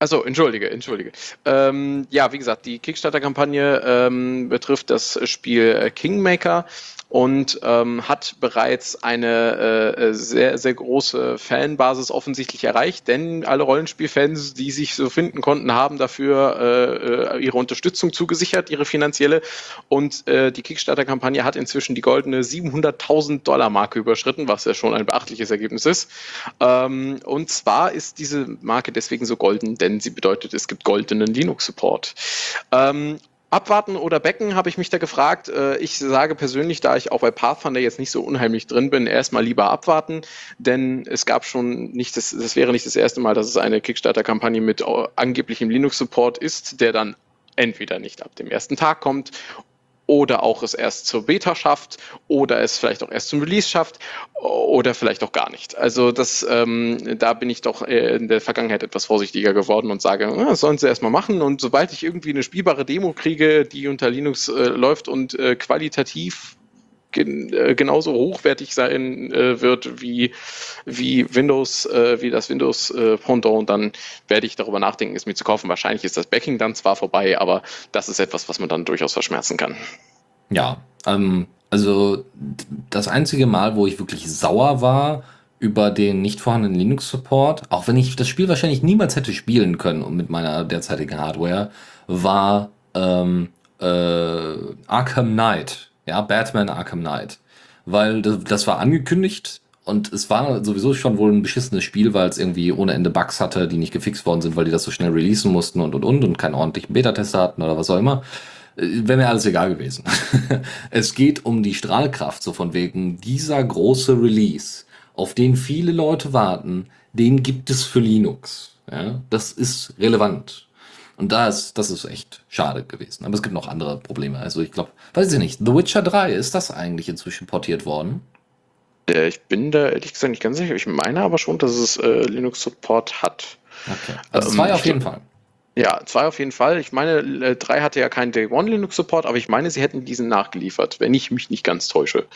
Also entschuldige, entschuldige. Ähm, ja, wie gesagt, die Kickstarter-Kampagne ähm, betrifft das Spiel Kingmaker und ähm, hat bereits eine äh, sehr, sehr große Fanbasis offensichtlich erreicht, denn alle Rollenspielfans, die sich so finden konnten, haben dafür äh, äh ihre Unterstützung zugesichert, ihre finanzielle. Und äh, die Kickstarter-Kampagne hat inzwischen die goldene 700.000 Dollar Marke überschritten, was ja schon ein beachtliches Ergebnis ist. Ähm, und zwar ist diese Marke deswegen so golden, denn sie bedeutet, es gibt goldenen Linux-Support. Ähm, Abwarten oder Becken, habe ich mich da gefragt. Äh, ich sage persönlich, da ich auch bei Pathfinder jetzt nicht so unheimlich drin bin, erstmal lieber abwarten, denn es gab schon nicht, das, das wäre nicht das erste Mal, dass es eine Kickstarter-Kampagne mit angeblichem Linux-Support ist, der dann entweder nicht ab dem ersten Tag kommt oder auch es erst zur Beta schafft oder es vielleicht auch erst zum Release schafft oder vielleicht auch gar nicht. Also das, ähm, da bin ich doch in der Vergangenheit etwas vorsichtiger geworden und sage, ja, das sollen sie erstmal machen und sobald ich irgendwie eine spielbare Demo kriege, die unter Linux äh, läuft und äh, qualitativ gen, äh, genauso hochwertig sein äh, wird wie, wie Windows, äh, wie das Windows äh, Pendant, dann werde ich darüber nachdenken, es mir zu kaufen. Wahrscheinlich ist das Backing dann zwar vorbei, aber das ist etwas, was man dann durchaus verschmerzen kann. Ja, ähm, also das einzige Mal, wo ich wirklich sauer war über den nicht vorhandenen Linux-Support, auch wenn ich das Spiel wahrscheinlich niemals hätte spielen können mit meiner derzeitigen Hardware, war ähm, äh, Arkham Knight ja, Batman Arkham Knight. Weil das, das war angekündigt und es war sowieso schon wohl ein beschissenes Spiel, weil es irgendwie ohne Ende Bugs hatte, die nicht gefixt worden sind, weil die das so schnell releasen mussten und und und und keinen ordentlichen Beta-Tester hatten oder was auch immer. Äh, Wäre mir alles egal gewesen. *laughs* es geht um die Strahlkraft, so von wegen dieser große Release, auf den viele Leute warten, den gibt es für Linux. Ja, das ist relevant. Und da ist, das ist echt schade gewesen. Aber es gibt noch andere Probleme. Also ich glaube, weiß ich nicht, The Witcher 3, ist das eigentlich inzwischen portiert worden? Ja, ich bin da ehrlich gesagt nicht ganz sicher. Ich meine aber schon, dass es äh, Linux-Support hat. Okay. Also ähm, zwei auf jeden Fall. Ja, zwei auf jeden Fall. Ich meine, äh, drei hatte ja keinen Day One Linux Support, aber ich meine, sie hätten diesen nachgeliefert, wenn ich mich nicht ganz täusche.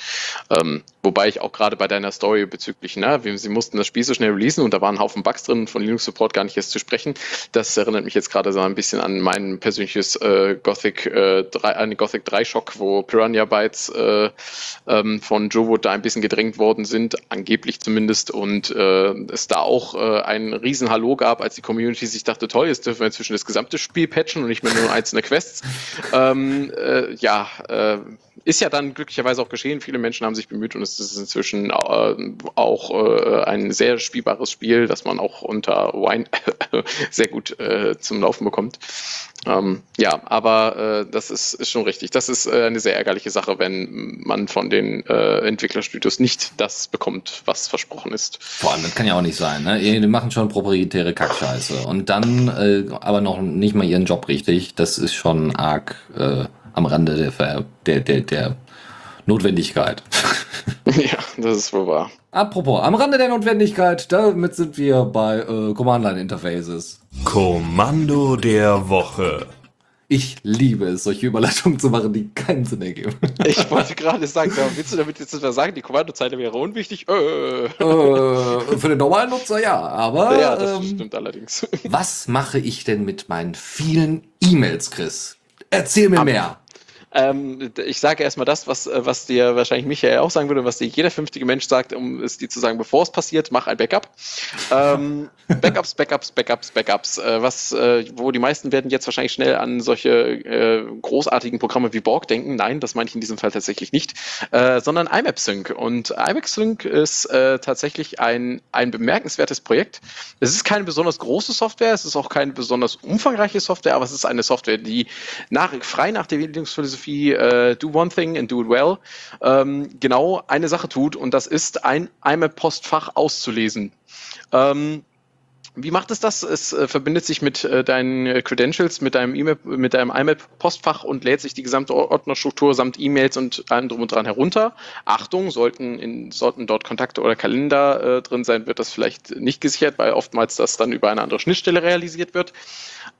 Ähm, wobei ich auch gerade bei deiner Story bezüglich, na, sie mussten das Spiel so schnell releasen und da waren ein Haufen Bugs drin, von Linux Support gar nicht erst zu sprechen. Das erinnert mich jetzt gerade so ein bisschen an mein persönliches äh, Gothic äh, 3, eine Gothic 3 Schock, wo Piranha Bytes äh, ähm, von Jowood da ein bisschen gedrängt worden sind, angeblich zumindest, und äh, es da auch äh, ein riesen Hallo gab, als die Community sich dachte, toll, jetzt dürfen wir inzwischen inzwischen das gesamte Spiel patchen und nicht mehr nur einzelne Quests. ähm, äh, ja, äh, ist ja dann glücklicherweise auch geschehen. Viele Menschen haben sich bemüht und es ist inzwischen äh, auch äh, ein sehr spielbares Spiel, das man auch unter Wine *laughs* sehr gut äh, zum Laufen bekommt. Ähm, ja, aber äh, das ist, ist schon richtig. Das ist äh, eine sehr ärgerliche Sache, wenn man von den äh, Entwicklerstudios nicht das bekommt, was versprochen ist. Vor allem, das kann ja auch nicht sein. Ne? Die machen schon proprietäre Kackscheiße und dann aber noch nicht mal ihren Job richtig. Das ist schon arg äh, am Rande der, der, der, der Notwendigkeit. *laughs* ja, das ist wohl wahr. Apropos, am Rande der Notwendigkeit, damit sind wir bei äh, Command-Line-Interfaces. Kommando der Woche. Ich liebe es, solche Überleitungen zu machen, die keinen Sinn ergeben. *laughs* Ich wollte gerade sagen, willst du damit jetzt etwas sagen, die Kommandozeile wäre unwichtig? Äh. Äh, für den normalen Nutzer ja, aber ja, das ähm, stimmt allerdings. was mache ich denn mit meinen vielen E-Mails, Chris? Erzähl mir Ab- mehr. Ähm, ich sage erstmal das, was, äh, was dir wahrscheinlich Michael auch sagen würde, was dir jeder vernünftige Mensch sagt, um es dir zu sagen, bevor es passiert, mach ein Backup. Ähm, *laughs* Backups, Backups, Backups, Backups. Äh, was, äh, wo die meisten werden jetzt wahrscheinlich schnell an solche äh, großartigen Programme wie Borg denken. Nein, das meine ich in diesem Fall tatsächlich nicht, äh, sondern IMAP Sync. Und IMAP Sync ist äh, tatsächlich ein, ein bemerkenswertes Projekt. Es ist keine besonders große Software, es ist auch keine besonders umfangreiche Software, aber es ist eine Software, die nach, frei nach der Linux-Philosophie äh, Do One Thing and Do It Well ähm, genau eine Sache tut und das ist ein IMAP-Postfach auszulesen. Ähm, wie macht es das? Es äh, verbindet sich mit äh, deinen Credentials, mit deinem E-Mail, mit deinem IMAP-Postfach und lädt sich die gesamte Or- Ordnerstruktur samt E-Mails und allem drum und dran herunter. Achtung, sollten, in, sollten dort Kontakte oder Kalender äh, drin sein, wird das vielleicht nicht gesichert, weil oftmals das dann über eine andere Schnittstelle realisiert wird.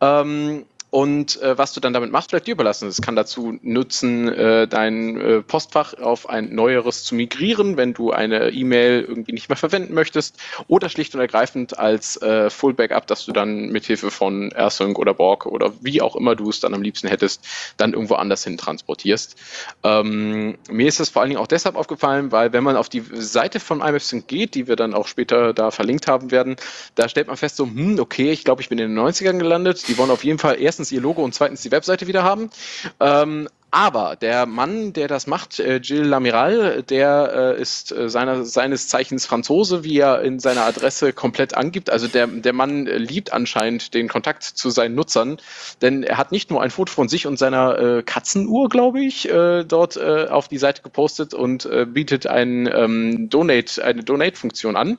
Ähm, und äh, was du dann damit machst, bleibt dir überlassen. Es kann dazu nutzen, äh, dein äh, Postfach auf ein neueres zu migrieren, wenn du eine E-Mail irgendwie nicht mehr verwenden möchtest. Oder schlicht und ergreifend als äh, Full Backup, dass du dann mithilfe von AirSync oder Borg oder wie auch immer du es dann am liebsten hättest, dann irgendwo anders hin transportierst. Ähm, mir ist das vor allen Dingen auch deshalb aufgefallen, weil wenn man auf die Seite von IMFSync geht, die wir dann auch später da verlinkt haben werden, da stellt man fest so, hm, okay, ich glaube, ich bin in den 90ern gelandet. Die wollen auf jeden Fall erstens ihr Logo und zweitens die Webseite wieder haben. Ähm, aber der Mann, der das macht, äh, Gilles Lamiral, der äh, ist äh, seiner, seines Zeichens Franzose, wie er in seiner Adresse komplett angibt. Also der, der Mann äh, liebt anscheinend den Kontakt zu seinen Nutzern, denn er hat nicht nur ein Foto von sich und seiner äh, Katzenuhr, glaube ich, äh, dort äh, auf die Seite gepostet und äh, bietet ein, ähm, Donate, eine Donate-Funktion an,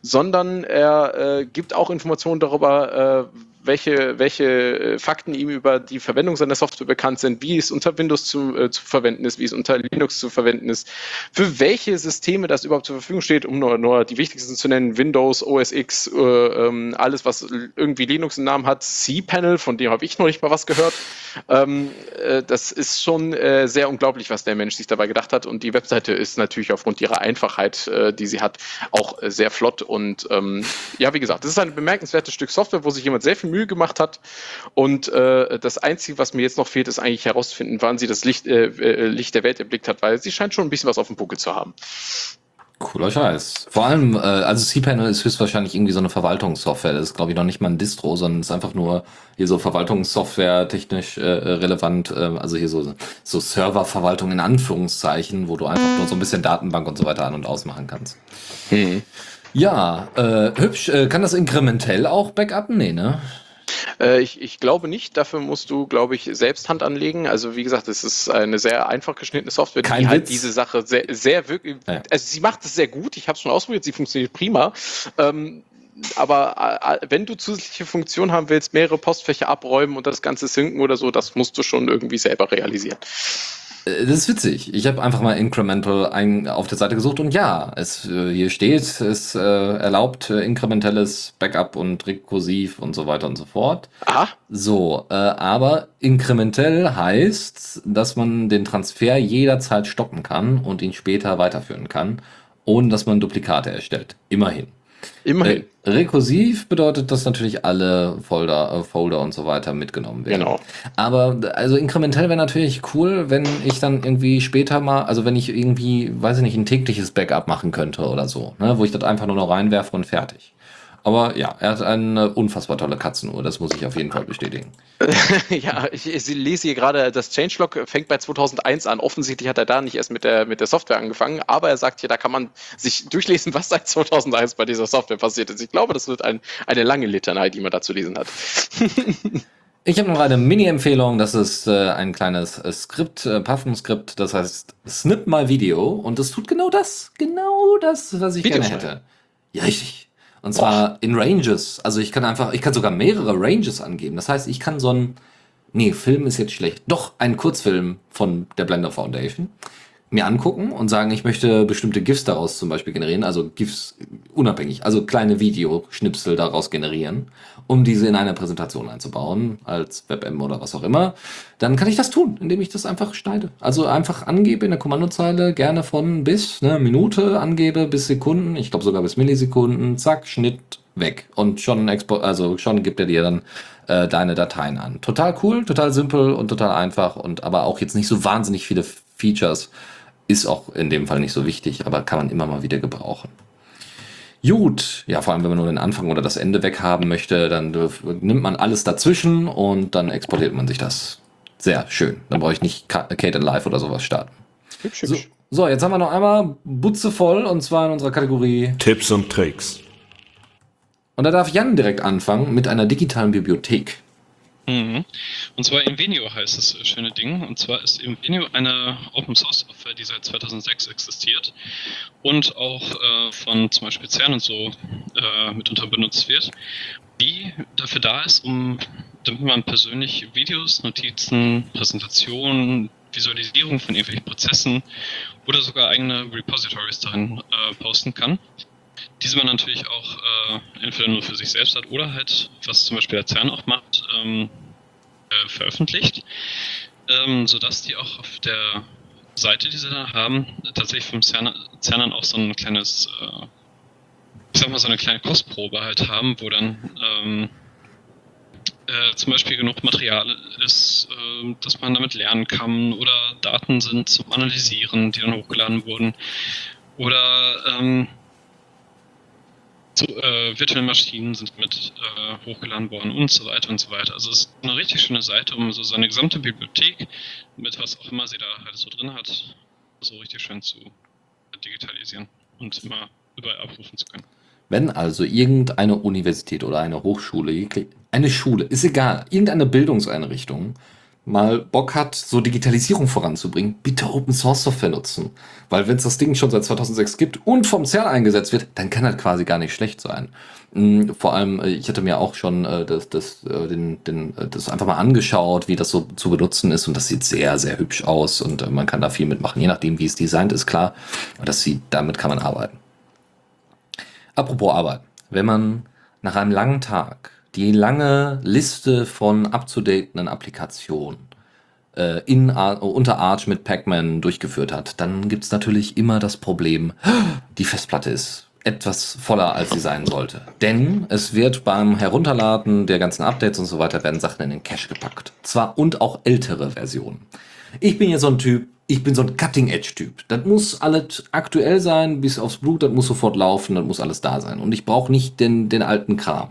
sondern er äh, gibt auch Informationen darüber, äh, welche, welche äh, Fakten ihm über die Verwendung seiner Software bekannt sind, wie es unter Windows zu, äh, zu verwenden ist, wie es unter Linux zu verwenden ist, für welche Systeme das überhaupt zur Verfügung steht, um nur, nur die wichtigsten zu nennen, Windows, OS X, äh, ähm, alles, was irgendwie Linux im Namen hat, cPanel, von dem habe ich noch nicht mal was gehört. Ähm, äh, das ist schon äh, sehr unglaublich, was der Mensch sich dabei gedacht hat. Und die Webseite ist natürlich aufgrund ihrer Einfachheit, äh, die sie hat, auch sehr flott. Und ähm, ja, wie gesagt, das ist ein bemerkenswertes Stück Software, wo sich jemand sehr viel Mühe gemacht hat. Und äh, das Einzige, was mir jetzt noch fehlt, ist eigentlich herauszufinden, wann sie das Licht, äh, äh, Licht der Welt erblickt hat, weil sie scheint schon ein bisschen was auf dem Buckel zu haben. Cooler Scheiß. Vor allem, äh, also cPanel ist höchstwahrscheinlich irgendwie so eine Verwaltungssoftware. Das ist, glaube ich, noch nicht mal ein Distro, sondern ist einfach nur hier so Verwaltungssoftware technisch äh, relevant. Äh, also hier so, so Serververwaltung in Anführungszeichen, wo du einfach nur so ein bisschen Datenbank und so weiter an- und ausmachen kannst. Ja, äh, hübsch. Äh, kann das inkrementell auch backuppen? Nee, ne? Äh, ich, ich glaube nicht. Dafür musst du, glaube ich, selbst Hand anlegen. Also wie gesagt, es ist eine sehr einfach geschnittene Software, Kein die halt Witz. diese Sache sehr, sehr wirklich. Ja. Also sie macht es sehr gut. Ich habe es schon ausprobiert. Sie funktioniert prima. Ähm, aber äh, wenn du zusätzliche Funktionen haben willst, mehrere Postfächer abräumen und das Ganze synken oder so, das musst du schon irgendwie selber realisieren. Äh, Das ist witzig. Ich habe einfach mal Incremental ein, auf der Seite gesucht und ja, es äh, hier steht, es äh, erlaubt äh, inkrementelles Backup und rekursiv und so weiter und so fort. Aha. So, äh, aber inkrementell heißt, dass man den Transfer jederzeit stoppen kann und ihn später weiterführen kann, ohne dass man Duplikate erstellt. Immerhin. Immerhin. Äh, rekursiv bedeutet, dass natürlich alle Folder, äh, Folder und so weiter mitgenommen werden. Genau. Aber also inkrementell wäre natürlich cool, wenn ich dann irgendwie später mal, also wenn ich irgendwie, weiß ich nicht, ein tägliches Backup machen könnte oder so, ne, wo ich das einfach nur noch reinwerfe und fertig. Aber ja, er hat eine unfassbar tolle Katzenuhr, das muss ich auf jeden Fall bestätigen. *laughs* ja, ich, ich lese hier gerade, das Changelog fängt bei 2001 an. Offensichtlich hat er da nicht erst mit der, mit der Software angefangen, aber er sagt hier, da kann man sich durchlesen, was seit 2001 bei dieser Software passiert ist. Ich glaube, das wird ein, eine lange Litanei, die man da zu lesen hat. *laughs* Ich habe noch eine Mini-Empfehlung, das ist äh, ein kleines äh, Skript, äh, Python-Skript, das heißt Snip My Video und das tut genau das, genau das, was ich Video gerne hätte. Ja, richtig. Und zwar in Ranges. Also ich kann einfach, ich kann sogar mehrere Ranges angeben. Das heißt, ich kann so ein, nee, Film ist jetzt schlecht. Doch, ein Kurzfilm von der Blender Foundation mir angucken und sagen, ich möchte bestimmte GIFs daraus zum Beispiel generieren, also GIFs unabhängig, also kleine Videoschnipsel daraus generieren, um diese in eine Präsentation einzubauen, als WebM oder was auch immer, dann kann ich das tun, indem ich das einfach schneide. Also einfach angebe in der Kommandozeile, gerne von bis, ne, Minute angebe, bis Sekunden, ich glaube sogar bis Millisekunden, zack, Schnitt, weg. Und schon Export, also schon gibt er dir dann äh, deine Dateien an. Total cool, total simpel und total einfach und aber auch jetzt nicht so wahnsinnig viele Features. Ist auch in dem Fall nicht so wichtig, aber kann man immer mal wieder gebrauchen. Gut, ja, vor allem wenn man nur den Anfang oder das Ende weghaben möchte, dann nimmt man alles dazwischen und dann exportiert man sich das. Sehr schön. Dann brauche ich nicht Kate and Live oder sowas starten. Hübsch, hübsch. So, so, jetzt haben wir noch einmal Butze voll und zwar in unserer Kategorie Tipps und Tricks. Und da darf Jan direkt anfangen mit einer digitalen Bibliothek. Mhm. Und zwar Invenio heißt das schöne Ding. Und zwar ist Invenio eine Open Source Software, die seit 2006 existiert und auch äh, von zum Beispiel CERN und so äh, mitunter benutzt wird, die dafür da ist, um damit man persönlich Videos, Notizen, Präsentationen, Visualisierung von irgendwelchen Prozessen oder sogar eigene Repositories darin äh, posten kann diese man natürlich auch äh, entweder nur für sich selbst hat oder halt, was zum Beispiel der CERN auch macht, ähm, äh, veröffentlicht, ähm, sodass die auch auf der Seite, die sie da haben, tatsächlich vom CERN, CERN auch so ein kleines, äh, ich sag mal, so eine kleine Kostprobe halt haben, wo dann ähm, äh, zum Beispiel genug Material ist, äh, dass man damit lernen kann oder Daten sind zum Analysieren, die dann hochgeladen wurden. Oder ähm, so, äh, virtuelle Maschinen sind mit äh, hochgeladen worden und so weiter und so weiter. Also es ist eine richtig schöne Seite, um so seine gesamte Bibliothek, mit was auch immer sie da halt so drin hat, so richtig schön zu digitalisieren und immer überall abrufen zu können. Wenn also irgendeine Universität oder eine Hochschule, eine Schule, ist egal, irgendeine Bildungseinrichtung mal Bock hat, so Digitalisierung voranzubringen, bitte Open Source Software nutzen. Weil wenn es das Ding schon seit 2006 gibt und vom CERN eingesetzt wird, dann kann das quasi gar nicht schlecht sein. Mm, vor allem, äh, ich hatte mir auch schon äh, das, das, äh, den, den, das einfach mal angeschaut, wie das so zu benutzen ist und das sieht sehr, sehr hübsch aus und man kann da viel mitmachen, je nachdem, wie es designt ist, klar. Das sieht, damit kann man arbeiten. Apropos Arbeiten. Wenn man nach einem langen Tag die lange Liste von abzudatenden Applikationen äh, in, unter Arch mit Pacman durchgeführt hat, dann gibt es natürlich immer das Problem, *gasps* die Festplatte ist etwas voller, als sie sein sollte. Denn es wird beim Herunterladen der ganzen Updates und so weiter werden Sachen in den Cache gepackt. Zwar und auch ältere Versionen. Ich bin ja so ein Typ, ich bin so ein Cutting-Edge-Typ. Das muss alles aktuell sein, bis aufs Blut, das muss sofort laufen, das muss alles da sein. Und ich brauche nicht den, den alten Kram.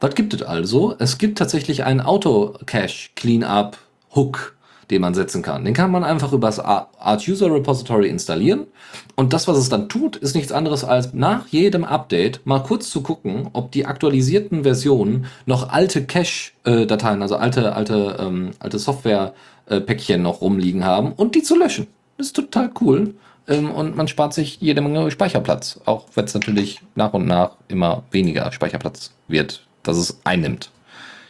Was gibt es also? Es gibt tatsächlich einen Auto-Cache-Cleanup-Hook, den man setzen kann. Den kann man einfach über das Arch User Repository installieren. Und das, was es dann tut, ist nichts anderes als nach jedem Update mal kurz zu gucken, ob die aktualisierten Versionen noch alte Cache-Dateien, also alte, alte, ähm, alte Software-Päckchen noch rumliegen haben und die zu löschen. Das ist total cool. Ähm, und man spart sich jede Menge Speicherplatz. Auch wenn es natürlich nach und nach immer weniger Speicherplatz wird dass es einnimmt.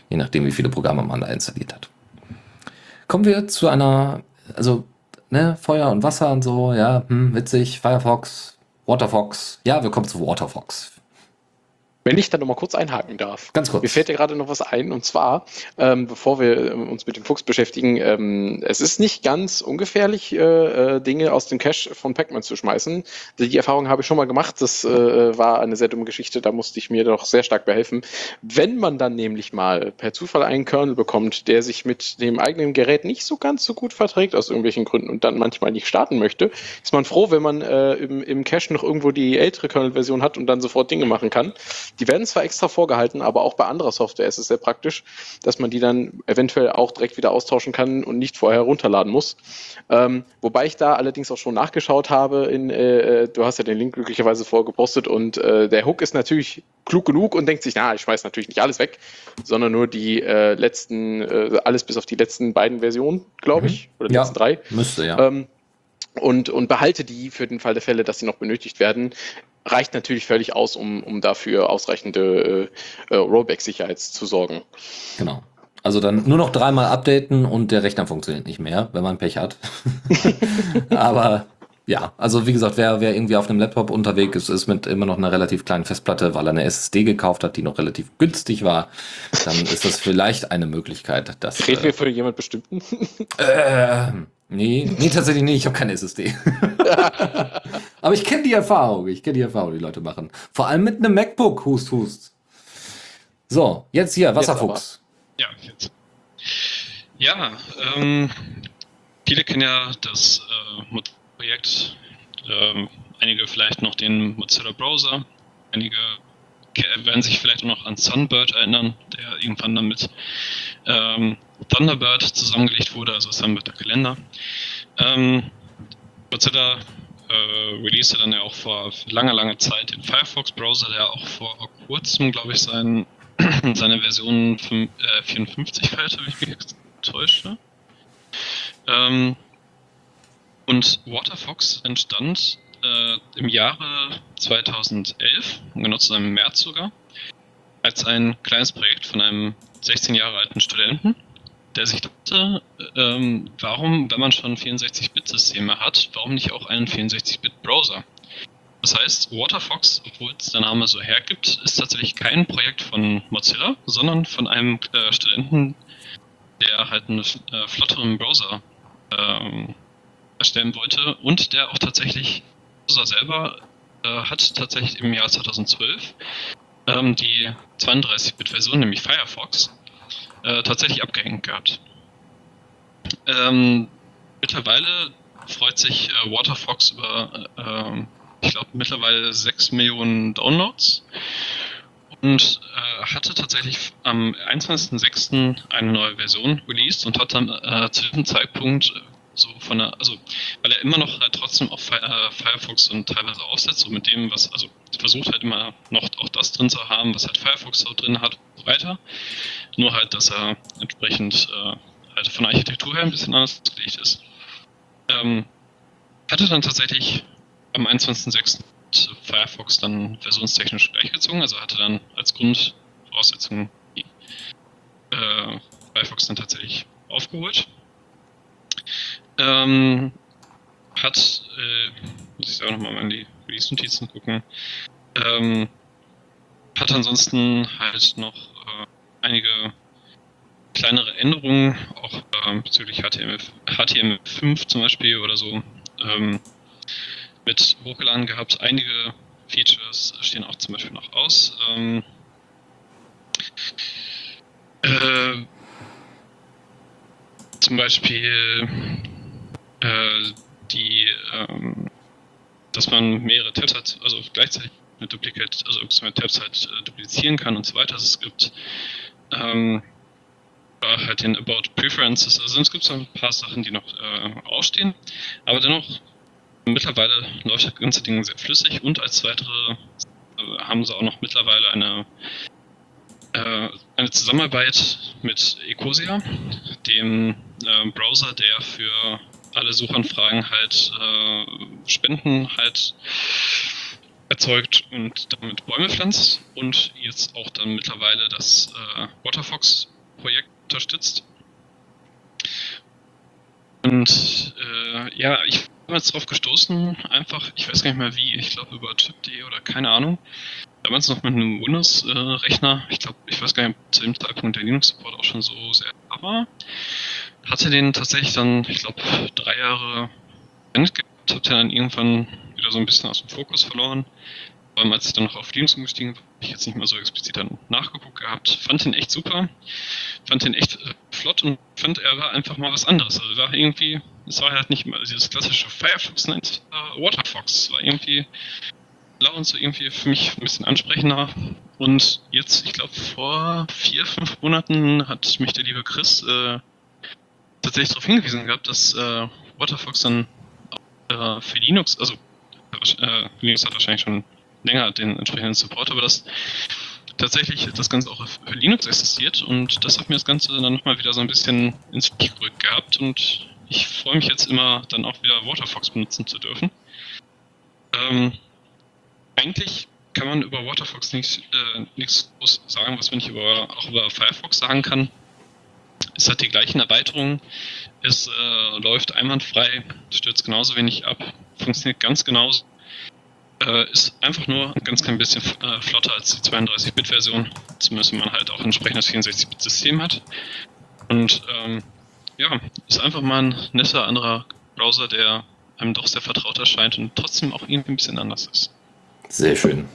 Je nachdem, wie viele Programme man da installiert hat. Kommen wir zu einer, also, ne, Feuer und Wasser und so, ja, hm, witzig, Firefox, Waterfox. Ja, wir kommen zu Waterfox. Wenn ich da noch mal kurz einhaken darf. Ganz kurz. Mir fällt ja gerade noch was ein und zwar, ähm, bevor wir ähm, uns mit dem Fuchs beschäftigen, ähm, es ist nicht ganz ungefährlich, äh, äh, Dinge aus dem Cache von Pac-Man zu schmeißen. Die Erfahrung habe ich schon mal gemacht. Das äh, war eine sehr dumme Geschichte. Da musste ich mir doch sehr stark behelfen. Wenn man dann nämlich mal per Zufall einen Kernel bekommt, der sich mit dem eigenen Gerät nicht so ganz so gut verträgt aus irgendwelchen Gründen und dann manchmal nicht starten möchte, ist man froh, wenn man äh, im, im Cache noch irgendwo die ältere Kernel-Version hat und dann sofort Dinge machen kann. Die werden zwar extra vorgehalten, aber auch bei anderer Software ist es sehr praktisch, dass man die dann eventuell auch direkt wieder austauschen kann und nicht vorher runterladen muss. Ähm, wobei ich da allerdings auch schon nachgeschaut habe. In, äh, äh, du hast ja den Link glücklicherweise vorgepostet und äh, der Hook ist natürlich klug genug und denkt sich, na, ich schmeiß natürlich nicht alles weg, sondern nur die äh, letzten, äh, alles bis auf die letzten beiden Versionen, glaube ich, mhm. oder die ja, letzten drei. Müsste, ja. Ähm, und, und behalte die für den Fall der Fälle, dass sie noch benötigt werden reicht natürlich völlig aus, um, um dafür ausreichende äh, äh, Rollback-Sicherheit zu sorgen. Genau. Also dann nur noch dreimal updaten und der Rechner funktioniert nicht mehr, wenn man Pech hat. *laughs* *laughs* Aber Ja, also wie gesagt, wer, wer irgendwie auf einem Laptop unterwegs ist, ist mit immer noch einer relativ kleinen Festplatte, weil er eine SSD gekauft hat, die noch relativ günstig war, dann ist das vielleicht eine Möglichkeit. Dass, Reden äh, wir von jemand bestimmten? *laughs* äh, nee, nee, tatsächlich nicht. Ich habe keine SSD. *laughs* Aber ich kenne die Erfahrung. Ich kenne die Erfahrung, die Leute machen. Vor allem mit einem MacBook. Hust, hust. So, jetzt hier, Wasserfuchs. Ja, jetzt. Ja, ähm, viele kennen ja das äh, Projekt, ähm, einige vielleicht noch den Mozilla Browser, einige werden sich vielleicht auch noch an Sunbird erinnern, der irgendwann dann mit ähm, Thunderbird zusammengelegt wurde, also Sunbird der Kalender. Ähm, Mozilla äh, release dann ja auch vor langer, langer Zeit den Firefox-Browser, der auch vor kurzem, glaube ich, sein, *clears throat* seine Version fün- äh, 54 feierte, wenn ich mich täusche. Ähm, und Waterfox entstand äh, im Jahre 2011, genau zu seinem März sogar, als ein kleines Projekt von einem 16 Jahre alten Studenten, der sich dachte, ähm, warum, wenn man schon 64-Bit-Systeme hat, warum nicht auch einen 64-Bit-Browser? Das heißt, Waterfox, obwohl es der Name so hergibt, ist tatsächlich kein Projekt von Mozilla, sondern von einem äh, Studenten, der halt einen äh, flotteren Browser ähm, erstellen wollte und der auch tatsächlich Browser selber äh, hat tatsächlich im Jahr 2012 ähm, die 32-Bit-Version, nämlich Firefox, äh, tatsächlich abgehängt gehabt. Ähm, mittlerweile freut sich äh, Waterfox über, äh, ähm, ich glaube, mittlerweile 6 Millionen Downloads und äh, hatte tatsächlich am 21.06. eine neue Version released und hat dann äh, zu diesem Zeitpunkt so von der, also weil er immer noch halt trotzdem auf äh, Firefox und teilweise aufsetzt, so mit dem, was, also versucht halt immer noch auch das drin zu haben, was halt Firefox so drin hat und so weiter. Nur halt, dass er entsprechend äh, halt von der Architektur her ein bisschen anders gelegt ist. Ähm, hatte dann tatsächlich am 21.06. Firefox dann versionstechnisch gleichgezogen, also hatte dann als Grundvoraussetzung äh, Firefox dann tatsächlich aufgeholt. Ähm, hat, äh, muss ich auch nochmal in die Release-Notizen gucken, ähm, hat ansonsten halt noch äh, einige kleinere Änderungen, auch äh, bezüglich HTML, HTML5 zum Beispiel oder so, ähm, mit hochgeladen gehabt. Einige Features stehen auch zum Beispiel noch aus. Ähm, äh, zum Beispiel die, ähm, dass man mehrere Tabs hat, also gleichzeitig mit Duplicate, also mit Tabs halt äh, duplizieren kann und so weiter. Also es gibt ähm, äh, halt den About Preferences, also es gibt so ein paar Sachen, die noch äh, ausstehen, aber dennoch mittlerweile läuft das ganze Ding sehr flüssig. Und als weitere äh, haben sie auch noch mittlerweile eine äh, eine Zusammenarbeit mit Ecosia, dem äh, Browser, der für alle Suchanfragen halt äh, Spenden halt erzeugt und damit Bäume pflanzt und jetzt auch dann mittlerweile das äh, Waterfox-Projekt unterstützt. Und äh, ja, ich bin jetzt drauf gestoßen, einfach, ich weiß gar nicht mehr wie, ich glaube über Chip.de oder keine Ahnung. Damals noch mit einem Windows-Rechner, ich glaube, ich weiß gar nicht, ob zu dem Zeitpunkt der Linux-Support auch schon so sehr da war. Hatte den tatsächlich dann, ich glaube, drei Jahre beendet gehabt, hab den dann irgendwann wieder so ein bisschen aus dem Fokus verloren. Vor allem als ich dann noch auf Linux umgestiegen bin, habe ich jetzt nicht mal so explizit dann nachgeguckt gehabt. Fand den echt super, fand den echt äh, flott und fand, er war einfach mal was anderes. Also war irgendwie, es war halt nicht mal dieses klassische Firefox, nein, es war Waterfox. Es war irgendwie blau und so irgendwie für mich ein bisschen ansprechender. Und jetzt, ich glaube, vor vier, fünf Monaten hat mich der liebe Chris äh, tatsächlich darauf hingewiesen gehabt, dass äh, Waterfox dann äh, für Linux, also äh, Linux hat wahrscheinlich schon länger den entsprechenden Support, aber dass tatsächlich das Ganze auch für Linux existiert und das hat mir das Ganze dann nochmal wieder so ein bisschen ins Licht gerückt gehabt und ich freue mich jetzt immer dann auch wieder Waterfox benutzen zu dürfen. Ähm, eigentlich kann man über Waterfox nichts, äh, nichts groß sagen, was man nicht über, auch über Firefox sagen kann. Es hat die gleichen Erweiterungen, es äh, läuft einwandfrei, stürzt genauso wenig ab. funktioniert ganz genauso. Äh, ist einfach nur ein ganz klein bisschen äh, flotter als die 32-Bit-Version. Zumindest wenn man halt auch ein entsprechendes 64-Bit-System hat. Und ähm, ja, ist einfach mal ein netter anderer Browser, der einem doch sehr vertraut erscheint und trotzdem auch irgendwie ein bisschen anders ist. Sehr schön.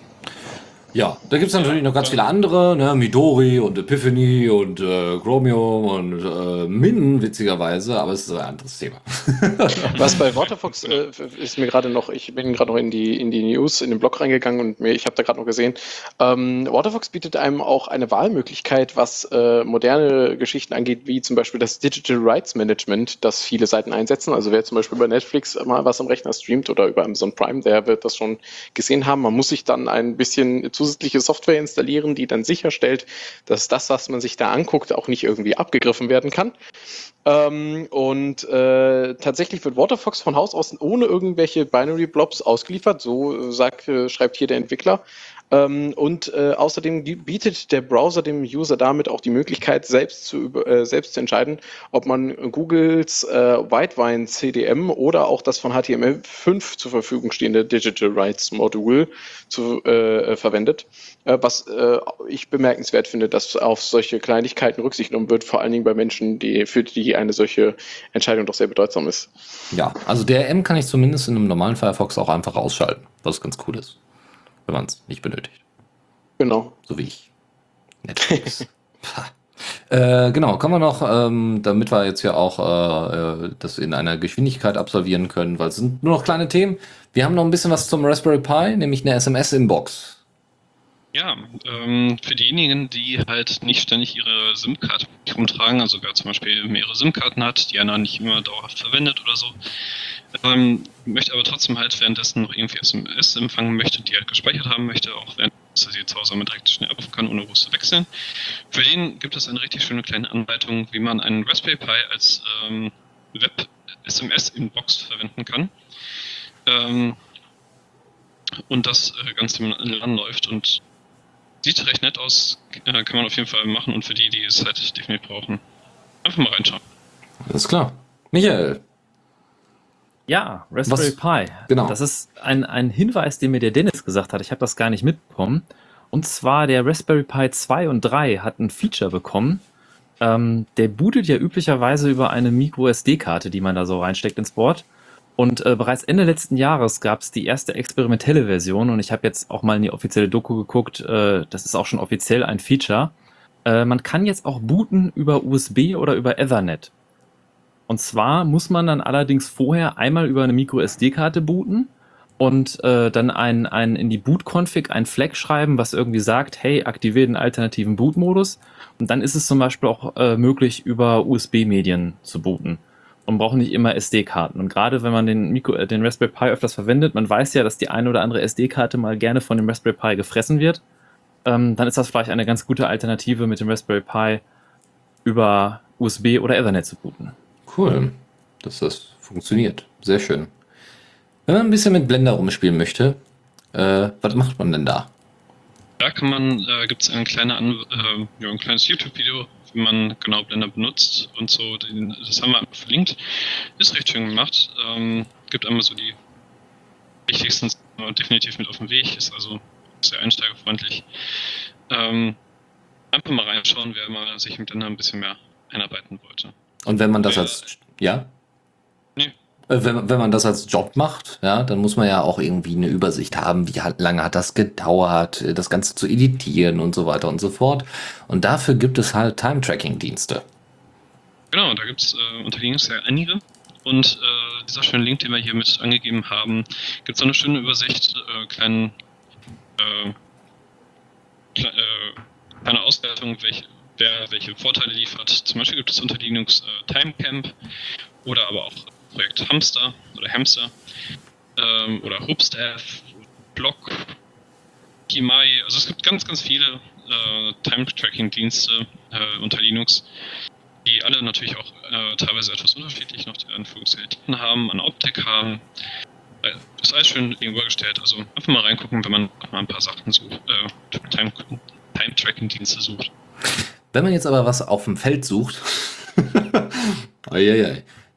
Ja, da gibt es natürlich noch ganz viele andere, ne? Midori und Epiphany und äh, Chromium und äh, Min, witzigerweise, aber es ist ein anderes Thema. *laughs* Was bei Waterfox äh, ist mir gerade noch, ich bin gerade noch in die, in die News, in den Blog reingegangen und mir, ich habe da gerade noch gesehen, ähm, Waterfox bietet einem auch eine Wahlmöglichkeit, was äh, moderne Geschichten angeht, wie zum Beispiel das Digital Rights Management, das viele Seiten einsetzen. Also wer zum Beispiel über Netflix mal was am Rechner streamt oder über Amazon Prime, der wird das schon gesehen haben. Man muss sich dann ein bisschen zu zusätzliche Software installieren, die dann sicherstellt, dass das, was man sich da anguckt, auch nicht irgendwie abgegriffen werden kann. Ähm, und äh, tatsächlich wird Waterfox von Haus aus ohne irgendwelche Binary Blobs ausgeliefert, so sagt, äh, schreibt hier der Entwickler. Ähm, und äh, außerdem bietet der Browser dem User damit auch die Möglichkeit, selbst zu, äh, selbst zu entscheiden, ob man Googles äh, Whitewine CDM oder auch das von HTML5 zur Verfügung stehende Digital Rights Module zu, äh, verwendet. Äh, was äh, ich bemerkenswert finde, dass auf solche Kleinigkeiten Rücksicht genommen wird, vor allen Dingen bei Menschen, die, für die eine solche Entscheidung doch sehr bedeutsam ist. Ja, also DRM kann ich zumindest in einem normalen Firefox auch einfach ausschalten, was ganz cool ist wenn man es nicht benötigt. Genau. So wie ich. *laughs* Netflix. äh, genau, kommen wir noch, ähm, damit wir jetzt ja auch äh, äh, das in einer Geschwindigkeit absolvieren können, weil es sind nur noch kleine Themen. Wir haben noch ein bisschen was zum Raspberry Pi, nämlich eine SMS-Inbox. Ja, ähm, für diejenigen, die halt nicht ständig ihre SIM-Karte rumtragen, also wer zum Beispiel mehrere SIM-Karten hat, die einer nicht immer dauerhaft verwendet oder so, ähm, möchte aber trotzdem halt währenddessen noch irgendwie SMS empfangen möchte, die halt gespeichert haben möchte, auch während er sie zu Hause direkt schnell abrufen kann, ohne groß zu wechseln. Für den gibt es eine richtig schöne kleine Anleitung, wie man einen Raspberry Pi als ähm, Web-SMS-Inbox verwenden kann. Ähm, und das äh, Ganze LAN läuft und sieht recht nett aus, äh, kann man auf jeden Fall machen und für die, die es halt definitiv brauchen, einfach mal reinschauen. Alles klar. Michael. Ja, Raspberry Was? Pi. Genau. Das ist ein, ein Hinweis, den mir der Dennis gesagt hat. Ich habe das gar nicht mitbekommen. Und zwar der Raspberry Pi 2 und 3 hat ein Feature bekommen. Ähm, der bootet ja üblicherweise über eine Micro-SD-Karte, die man da so reinsteckt ins Board. Und äh, bereits Ende letzten Jahres gab es die erste experimentelle Version und ich habe jetzt auch mal in die offizielle Doku geguckt. Äh, das ist auch schon offiziell ein Feature. Äh, man kann jetzt auch booten über USB oder über Ethernet. Und zwar muss man dann allerdings vorher einmal über eine Micro-SD-Karte booten und äh, dann ein, ein in die Boot-Config ein Flag schreiben, was irgendwie sagt, hey, aktiviere den alternativen Boot-Modus. Und dann ist es zum Beispiel auch äh, möglich, über USB-Medien zu booten und braucht nicht immer SD-Karten. Und gerade wenn man den, Mikro, äh, den Raspberry Pi öfters verwendet, man weiß ja, dass die eine oder andere SD-Karte mal gerne von dem Raspberry Pi gefressen wird, ähm, dann ist das vielleicht eine ganz gute Alternative, mit dem Raspberry Pi über USB oder Ethernet zu booten. Cool, dass das funktioniert. Sehr schön. Wenn man ein bisschen mit Blender rumspielen möchte, äh, was macht man denn da? Da kann man, äh, gibt es ein, kleine äh, ja, ein kleines YouTube-Video, wie man genau Blender benutzt und so. Den, das haben wir verlinkt. Ist recht schön gemacht. Ähm, gibt einmal so die wichtigsten definitiv mit auf dem Weg. Ist also sehr einsteigerfreundlich. Ähm, einfach mal reinschauen, wer mal sich mit Blender ein bisschen mehr einarbeiten wollte. Und wenn man das als, ja? Nee. Äh, wenn, wenn man das als Job macht, ja, dann muss man ja auch irgendwie eine Übersicht haben, wie lange hat das gedauert, das Ganze zu editieren und so weiter und so fort. Und dafür gibt es halt Time-Tracking-Dienste. Genau, da gibt es äh, unter Linux ja einige. Und äh, dieser schöne Link, den wir hier mit angegeben haben, gibt es eine schöne Übersicht, äh, kleinen, äh, äh, kleine Auswertung, welche, wer welche Vorteile liefert. Zum Beispiel gibt es unter Linux äh, Timecamp oder aber auch Projekt Hamster oder Hamster ähm, oder Hubstaff, Block, Kimai. Also es gibt ganz, ganz viele äh, Time-Tracking-Dienste äh, unter Linux, die alle natürlich auch äh, teilweise etwas unterschiedlich noch die Funktionalitäten haben, an Optik haben. Äh, ist alles schön gegenübergestellt. Also einfach mal reingucken, wenn man mal ein paar Sachen sucht, äh, Time-Tracking-Dienste sucht. Wenn man jetzt aber was auf dem Feld sucht, *laughs*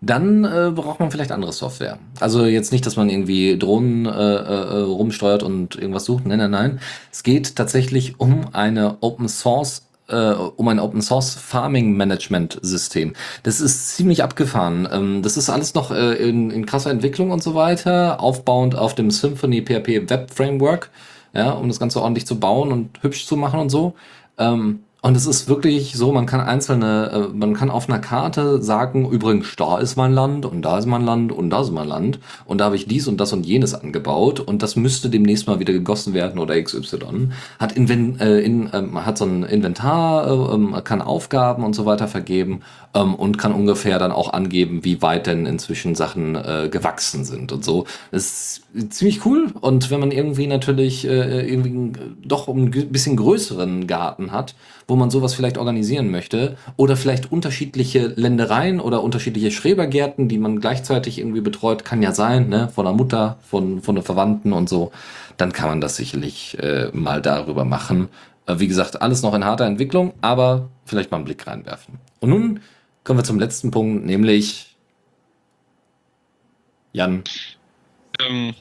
dann äh, braucht man vielleicht andere Software. Also jetzt nicht, dass man irgendwie Drohnen äh, äh, rumsteuert und irgendwas sucht. Nein, nein, nein. Es geht tatsächlich um eine Open Source äh, um ein Open Source Farming Management System. Das ist ziemlich abgefahren. Ähm, das ist alles noch äh, in, in krasser Entwicklung und so weiter, aufbauend auf dem Symfony PHP Web Framework, ja, um das Ganze ordentlich zu bauen und hübsch zu machen und so. Ähm, und es ist wirklich so, man kann einzelne, äh, man kann auf einer Karte sagen, übrigens, da ist mein Land und da ist mein Land und da ist mein Land und da habe ich dies und das und jenes angebaut und das müsste demnächst mal wieder gegossen werden oder XY. Hat, Inven äh, in, ähm, hat so ein Inventar, äh, ähm, kann Aufgaben und so weiter vergeben ähm, und kann ungefähr dann auch angeben, wie weit denn inzwischen Sachen äh, gewachsen sind und so. Ist ziemlich cool und wenn man irgendwie natürlich äh, irgendwie doch ein bisschen größeren Garten hat, wo man sowas vielleicht organisieren möchte oder vielleicht unterschiedliche Ländereien oder unterschiedliche Schrebergärten, die man gleichzeitig irgendwie betreut, kann ja sein, ne, von der Mutter, von, von der Verwandten und so, dann kann man das sicherlich äh, mal darüber machen. Äh, wie gesagt, alles noch in harter Entwicklung, aber vielleicht mal einen Blick reinwerfen. Und nun kommen wir zum letzten Punkt, nämlich Jan. Ähm,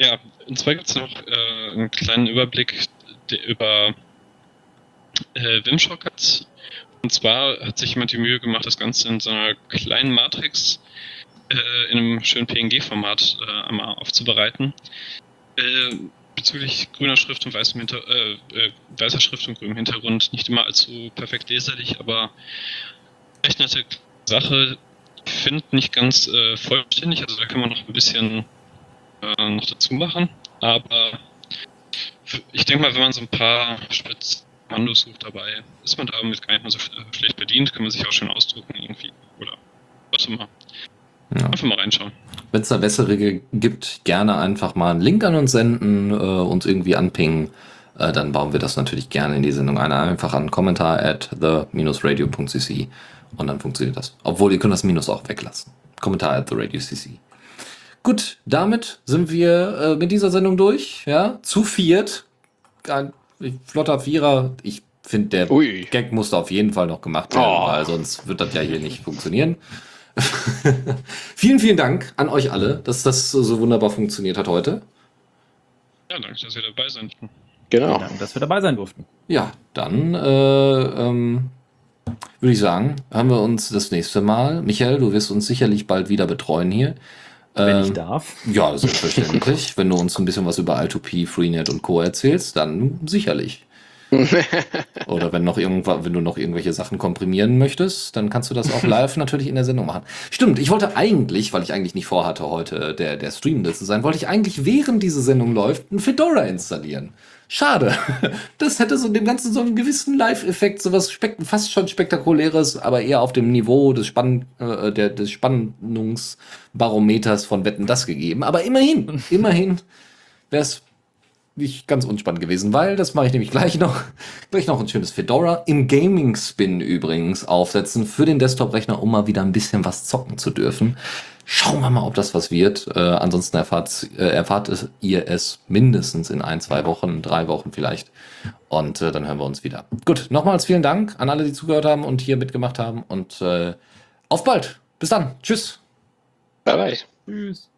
ja, und zwar gibt es noch äh, einen kleinen Überblick über äh, Wimshot Und zwar hat sich jemand die Mühe gemacht, das Ganze in so einer kleinen Matrix äh, in einem schönen PNG-Format äh, einmal aufzubereiten. Äh, bezüglich grüner Schrift und weißem Hinter äh, äh, weißer Schrift und grünem Hintergrund nicht immer allzu perfekt leserlich, aber echt nette Sache. Ich finde nicht ganz vollständig, also da kann man noch ein bisschen noch dazu machen, aber ich denke mal, wenn man so ein paar Spitz Kommandosuch dabei. Ist man damit gar nicht mal so schlecht bedient, kann man sich auch schön ausdrucken irgendwie. Oder was immer. Ja. Einfach mal reinschauen. Wenn es da bessere gibt, gerne einfach mal einen Link an uns senden, äh, uns irgendwie anpingen. Äh, dann bauen wir das natürlich gerne in die Sendung ein. Einfach an kommentar at the-radio.cc und dann funktioniert das. Obwohl, ihr könnt das Minus auch weglassen. Kommentar at the radio cc. Gut, damit sind wir äh, mit dieser Sendung durch. Ja, zu viert. Ein flotter Vierer. Ich finde, der Ui. Gag musste auf jeden Fall noch gemacht werden, oh. weil sonst wird das ja hier nicht funktionieren. *laughs* vielen, vielen Dank an euch alle, dass das so wunderbar funktioniert hat heute. Ja, danke, dass wir dabei sind. Genau. Danke, dass wir dabei sein durften. Ja, dann äh, ähm, würde ich sagen, haben wir uns das nächste Mal. Michael, du wirst uns sicherlich bald wieder betreuen hier. Wenn ähm, ich darf. Ja, selbstverständlich. *laughs* Wenn du uns ein bisschen was über I2P, Freenet und Co. erzählst, dann sicherlich. *laughs* Oder wenn noch irgendwann, wenn du noch irgendwelche Sachen komprimieren möchtest, dann kannst du das auch live *laughs* natürlich in der Sendung machen. Stimmt, ich wollte eigentlich, weil ich eigentlich nicht vorhatte, heute der, der Streamende zu sein, wollte ich eigentlich, während diese Sendung läuft, ein Fedora installieren. Schade. *laughs* Das hätte so dem Ganzen so einen gewissen Live-Effekt, sowas fast schon spektakuläres, aber eher auf dem Niveau des, Spann äh, der, des Spannungsbarometers von Wetten das gegeben. Aber immerhin, *laughs* immerhin wäre es nicht ganz unspannend gewesen, weil das mache ich nämlich gleich noch. Gleich noch ein schönes Fedora im Gaming Spin übrigens aufsetzen für den Desktop-Rechner, um mal wieder ein bisschen was zocken zu dürfen. Schauen wir mal, ob das was wird. Äh, ansonsten erfahrt, äh, erfahrt ihr es mindestens in ein, zwei Wochen, drei Wochen vielleicht. Und äh, dann hören wir uns wieder. Gut, nochmals vielen Dank an alle, die zugehört haben und hier mitgemacht haben. Und äh, auf bald. Bis dann. Tschüss. Bye bye. Tschüss.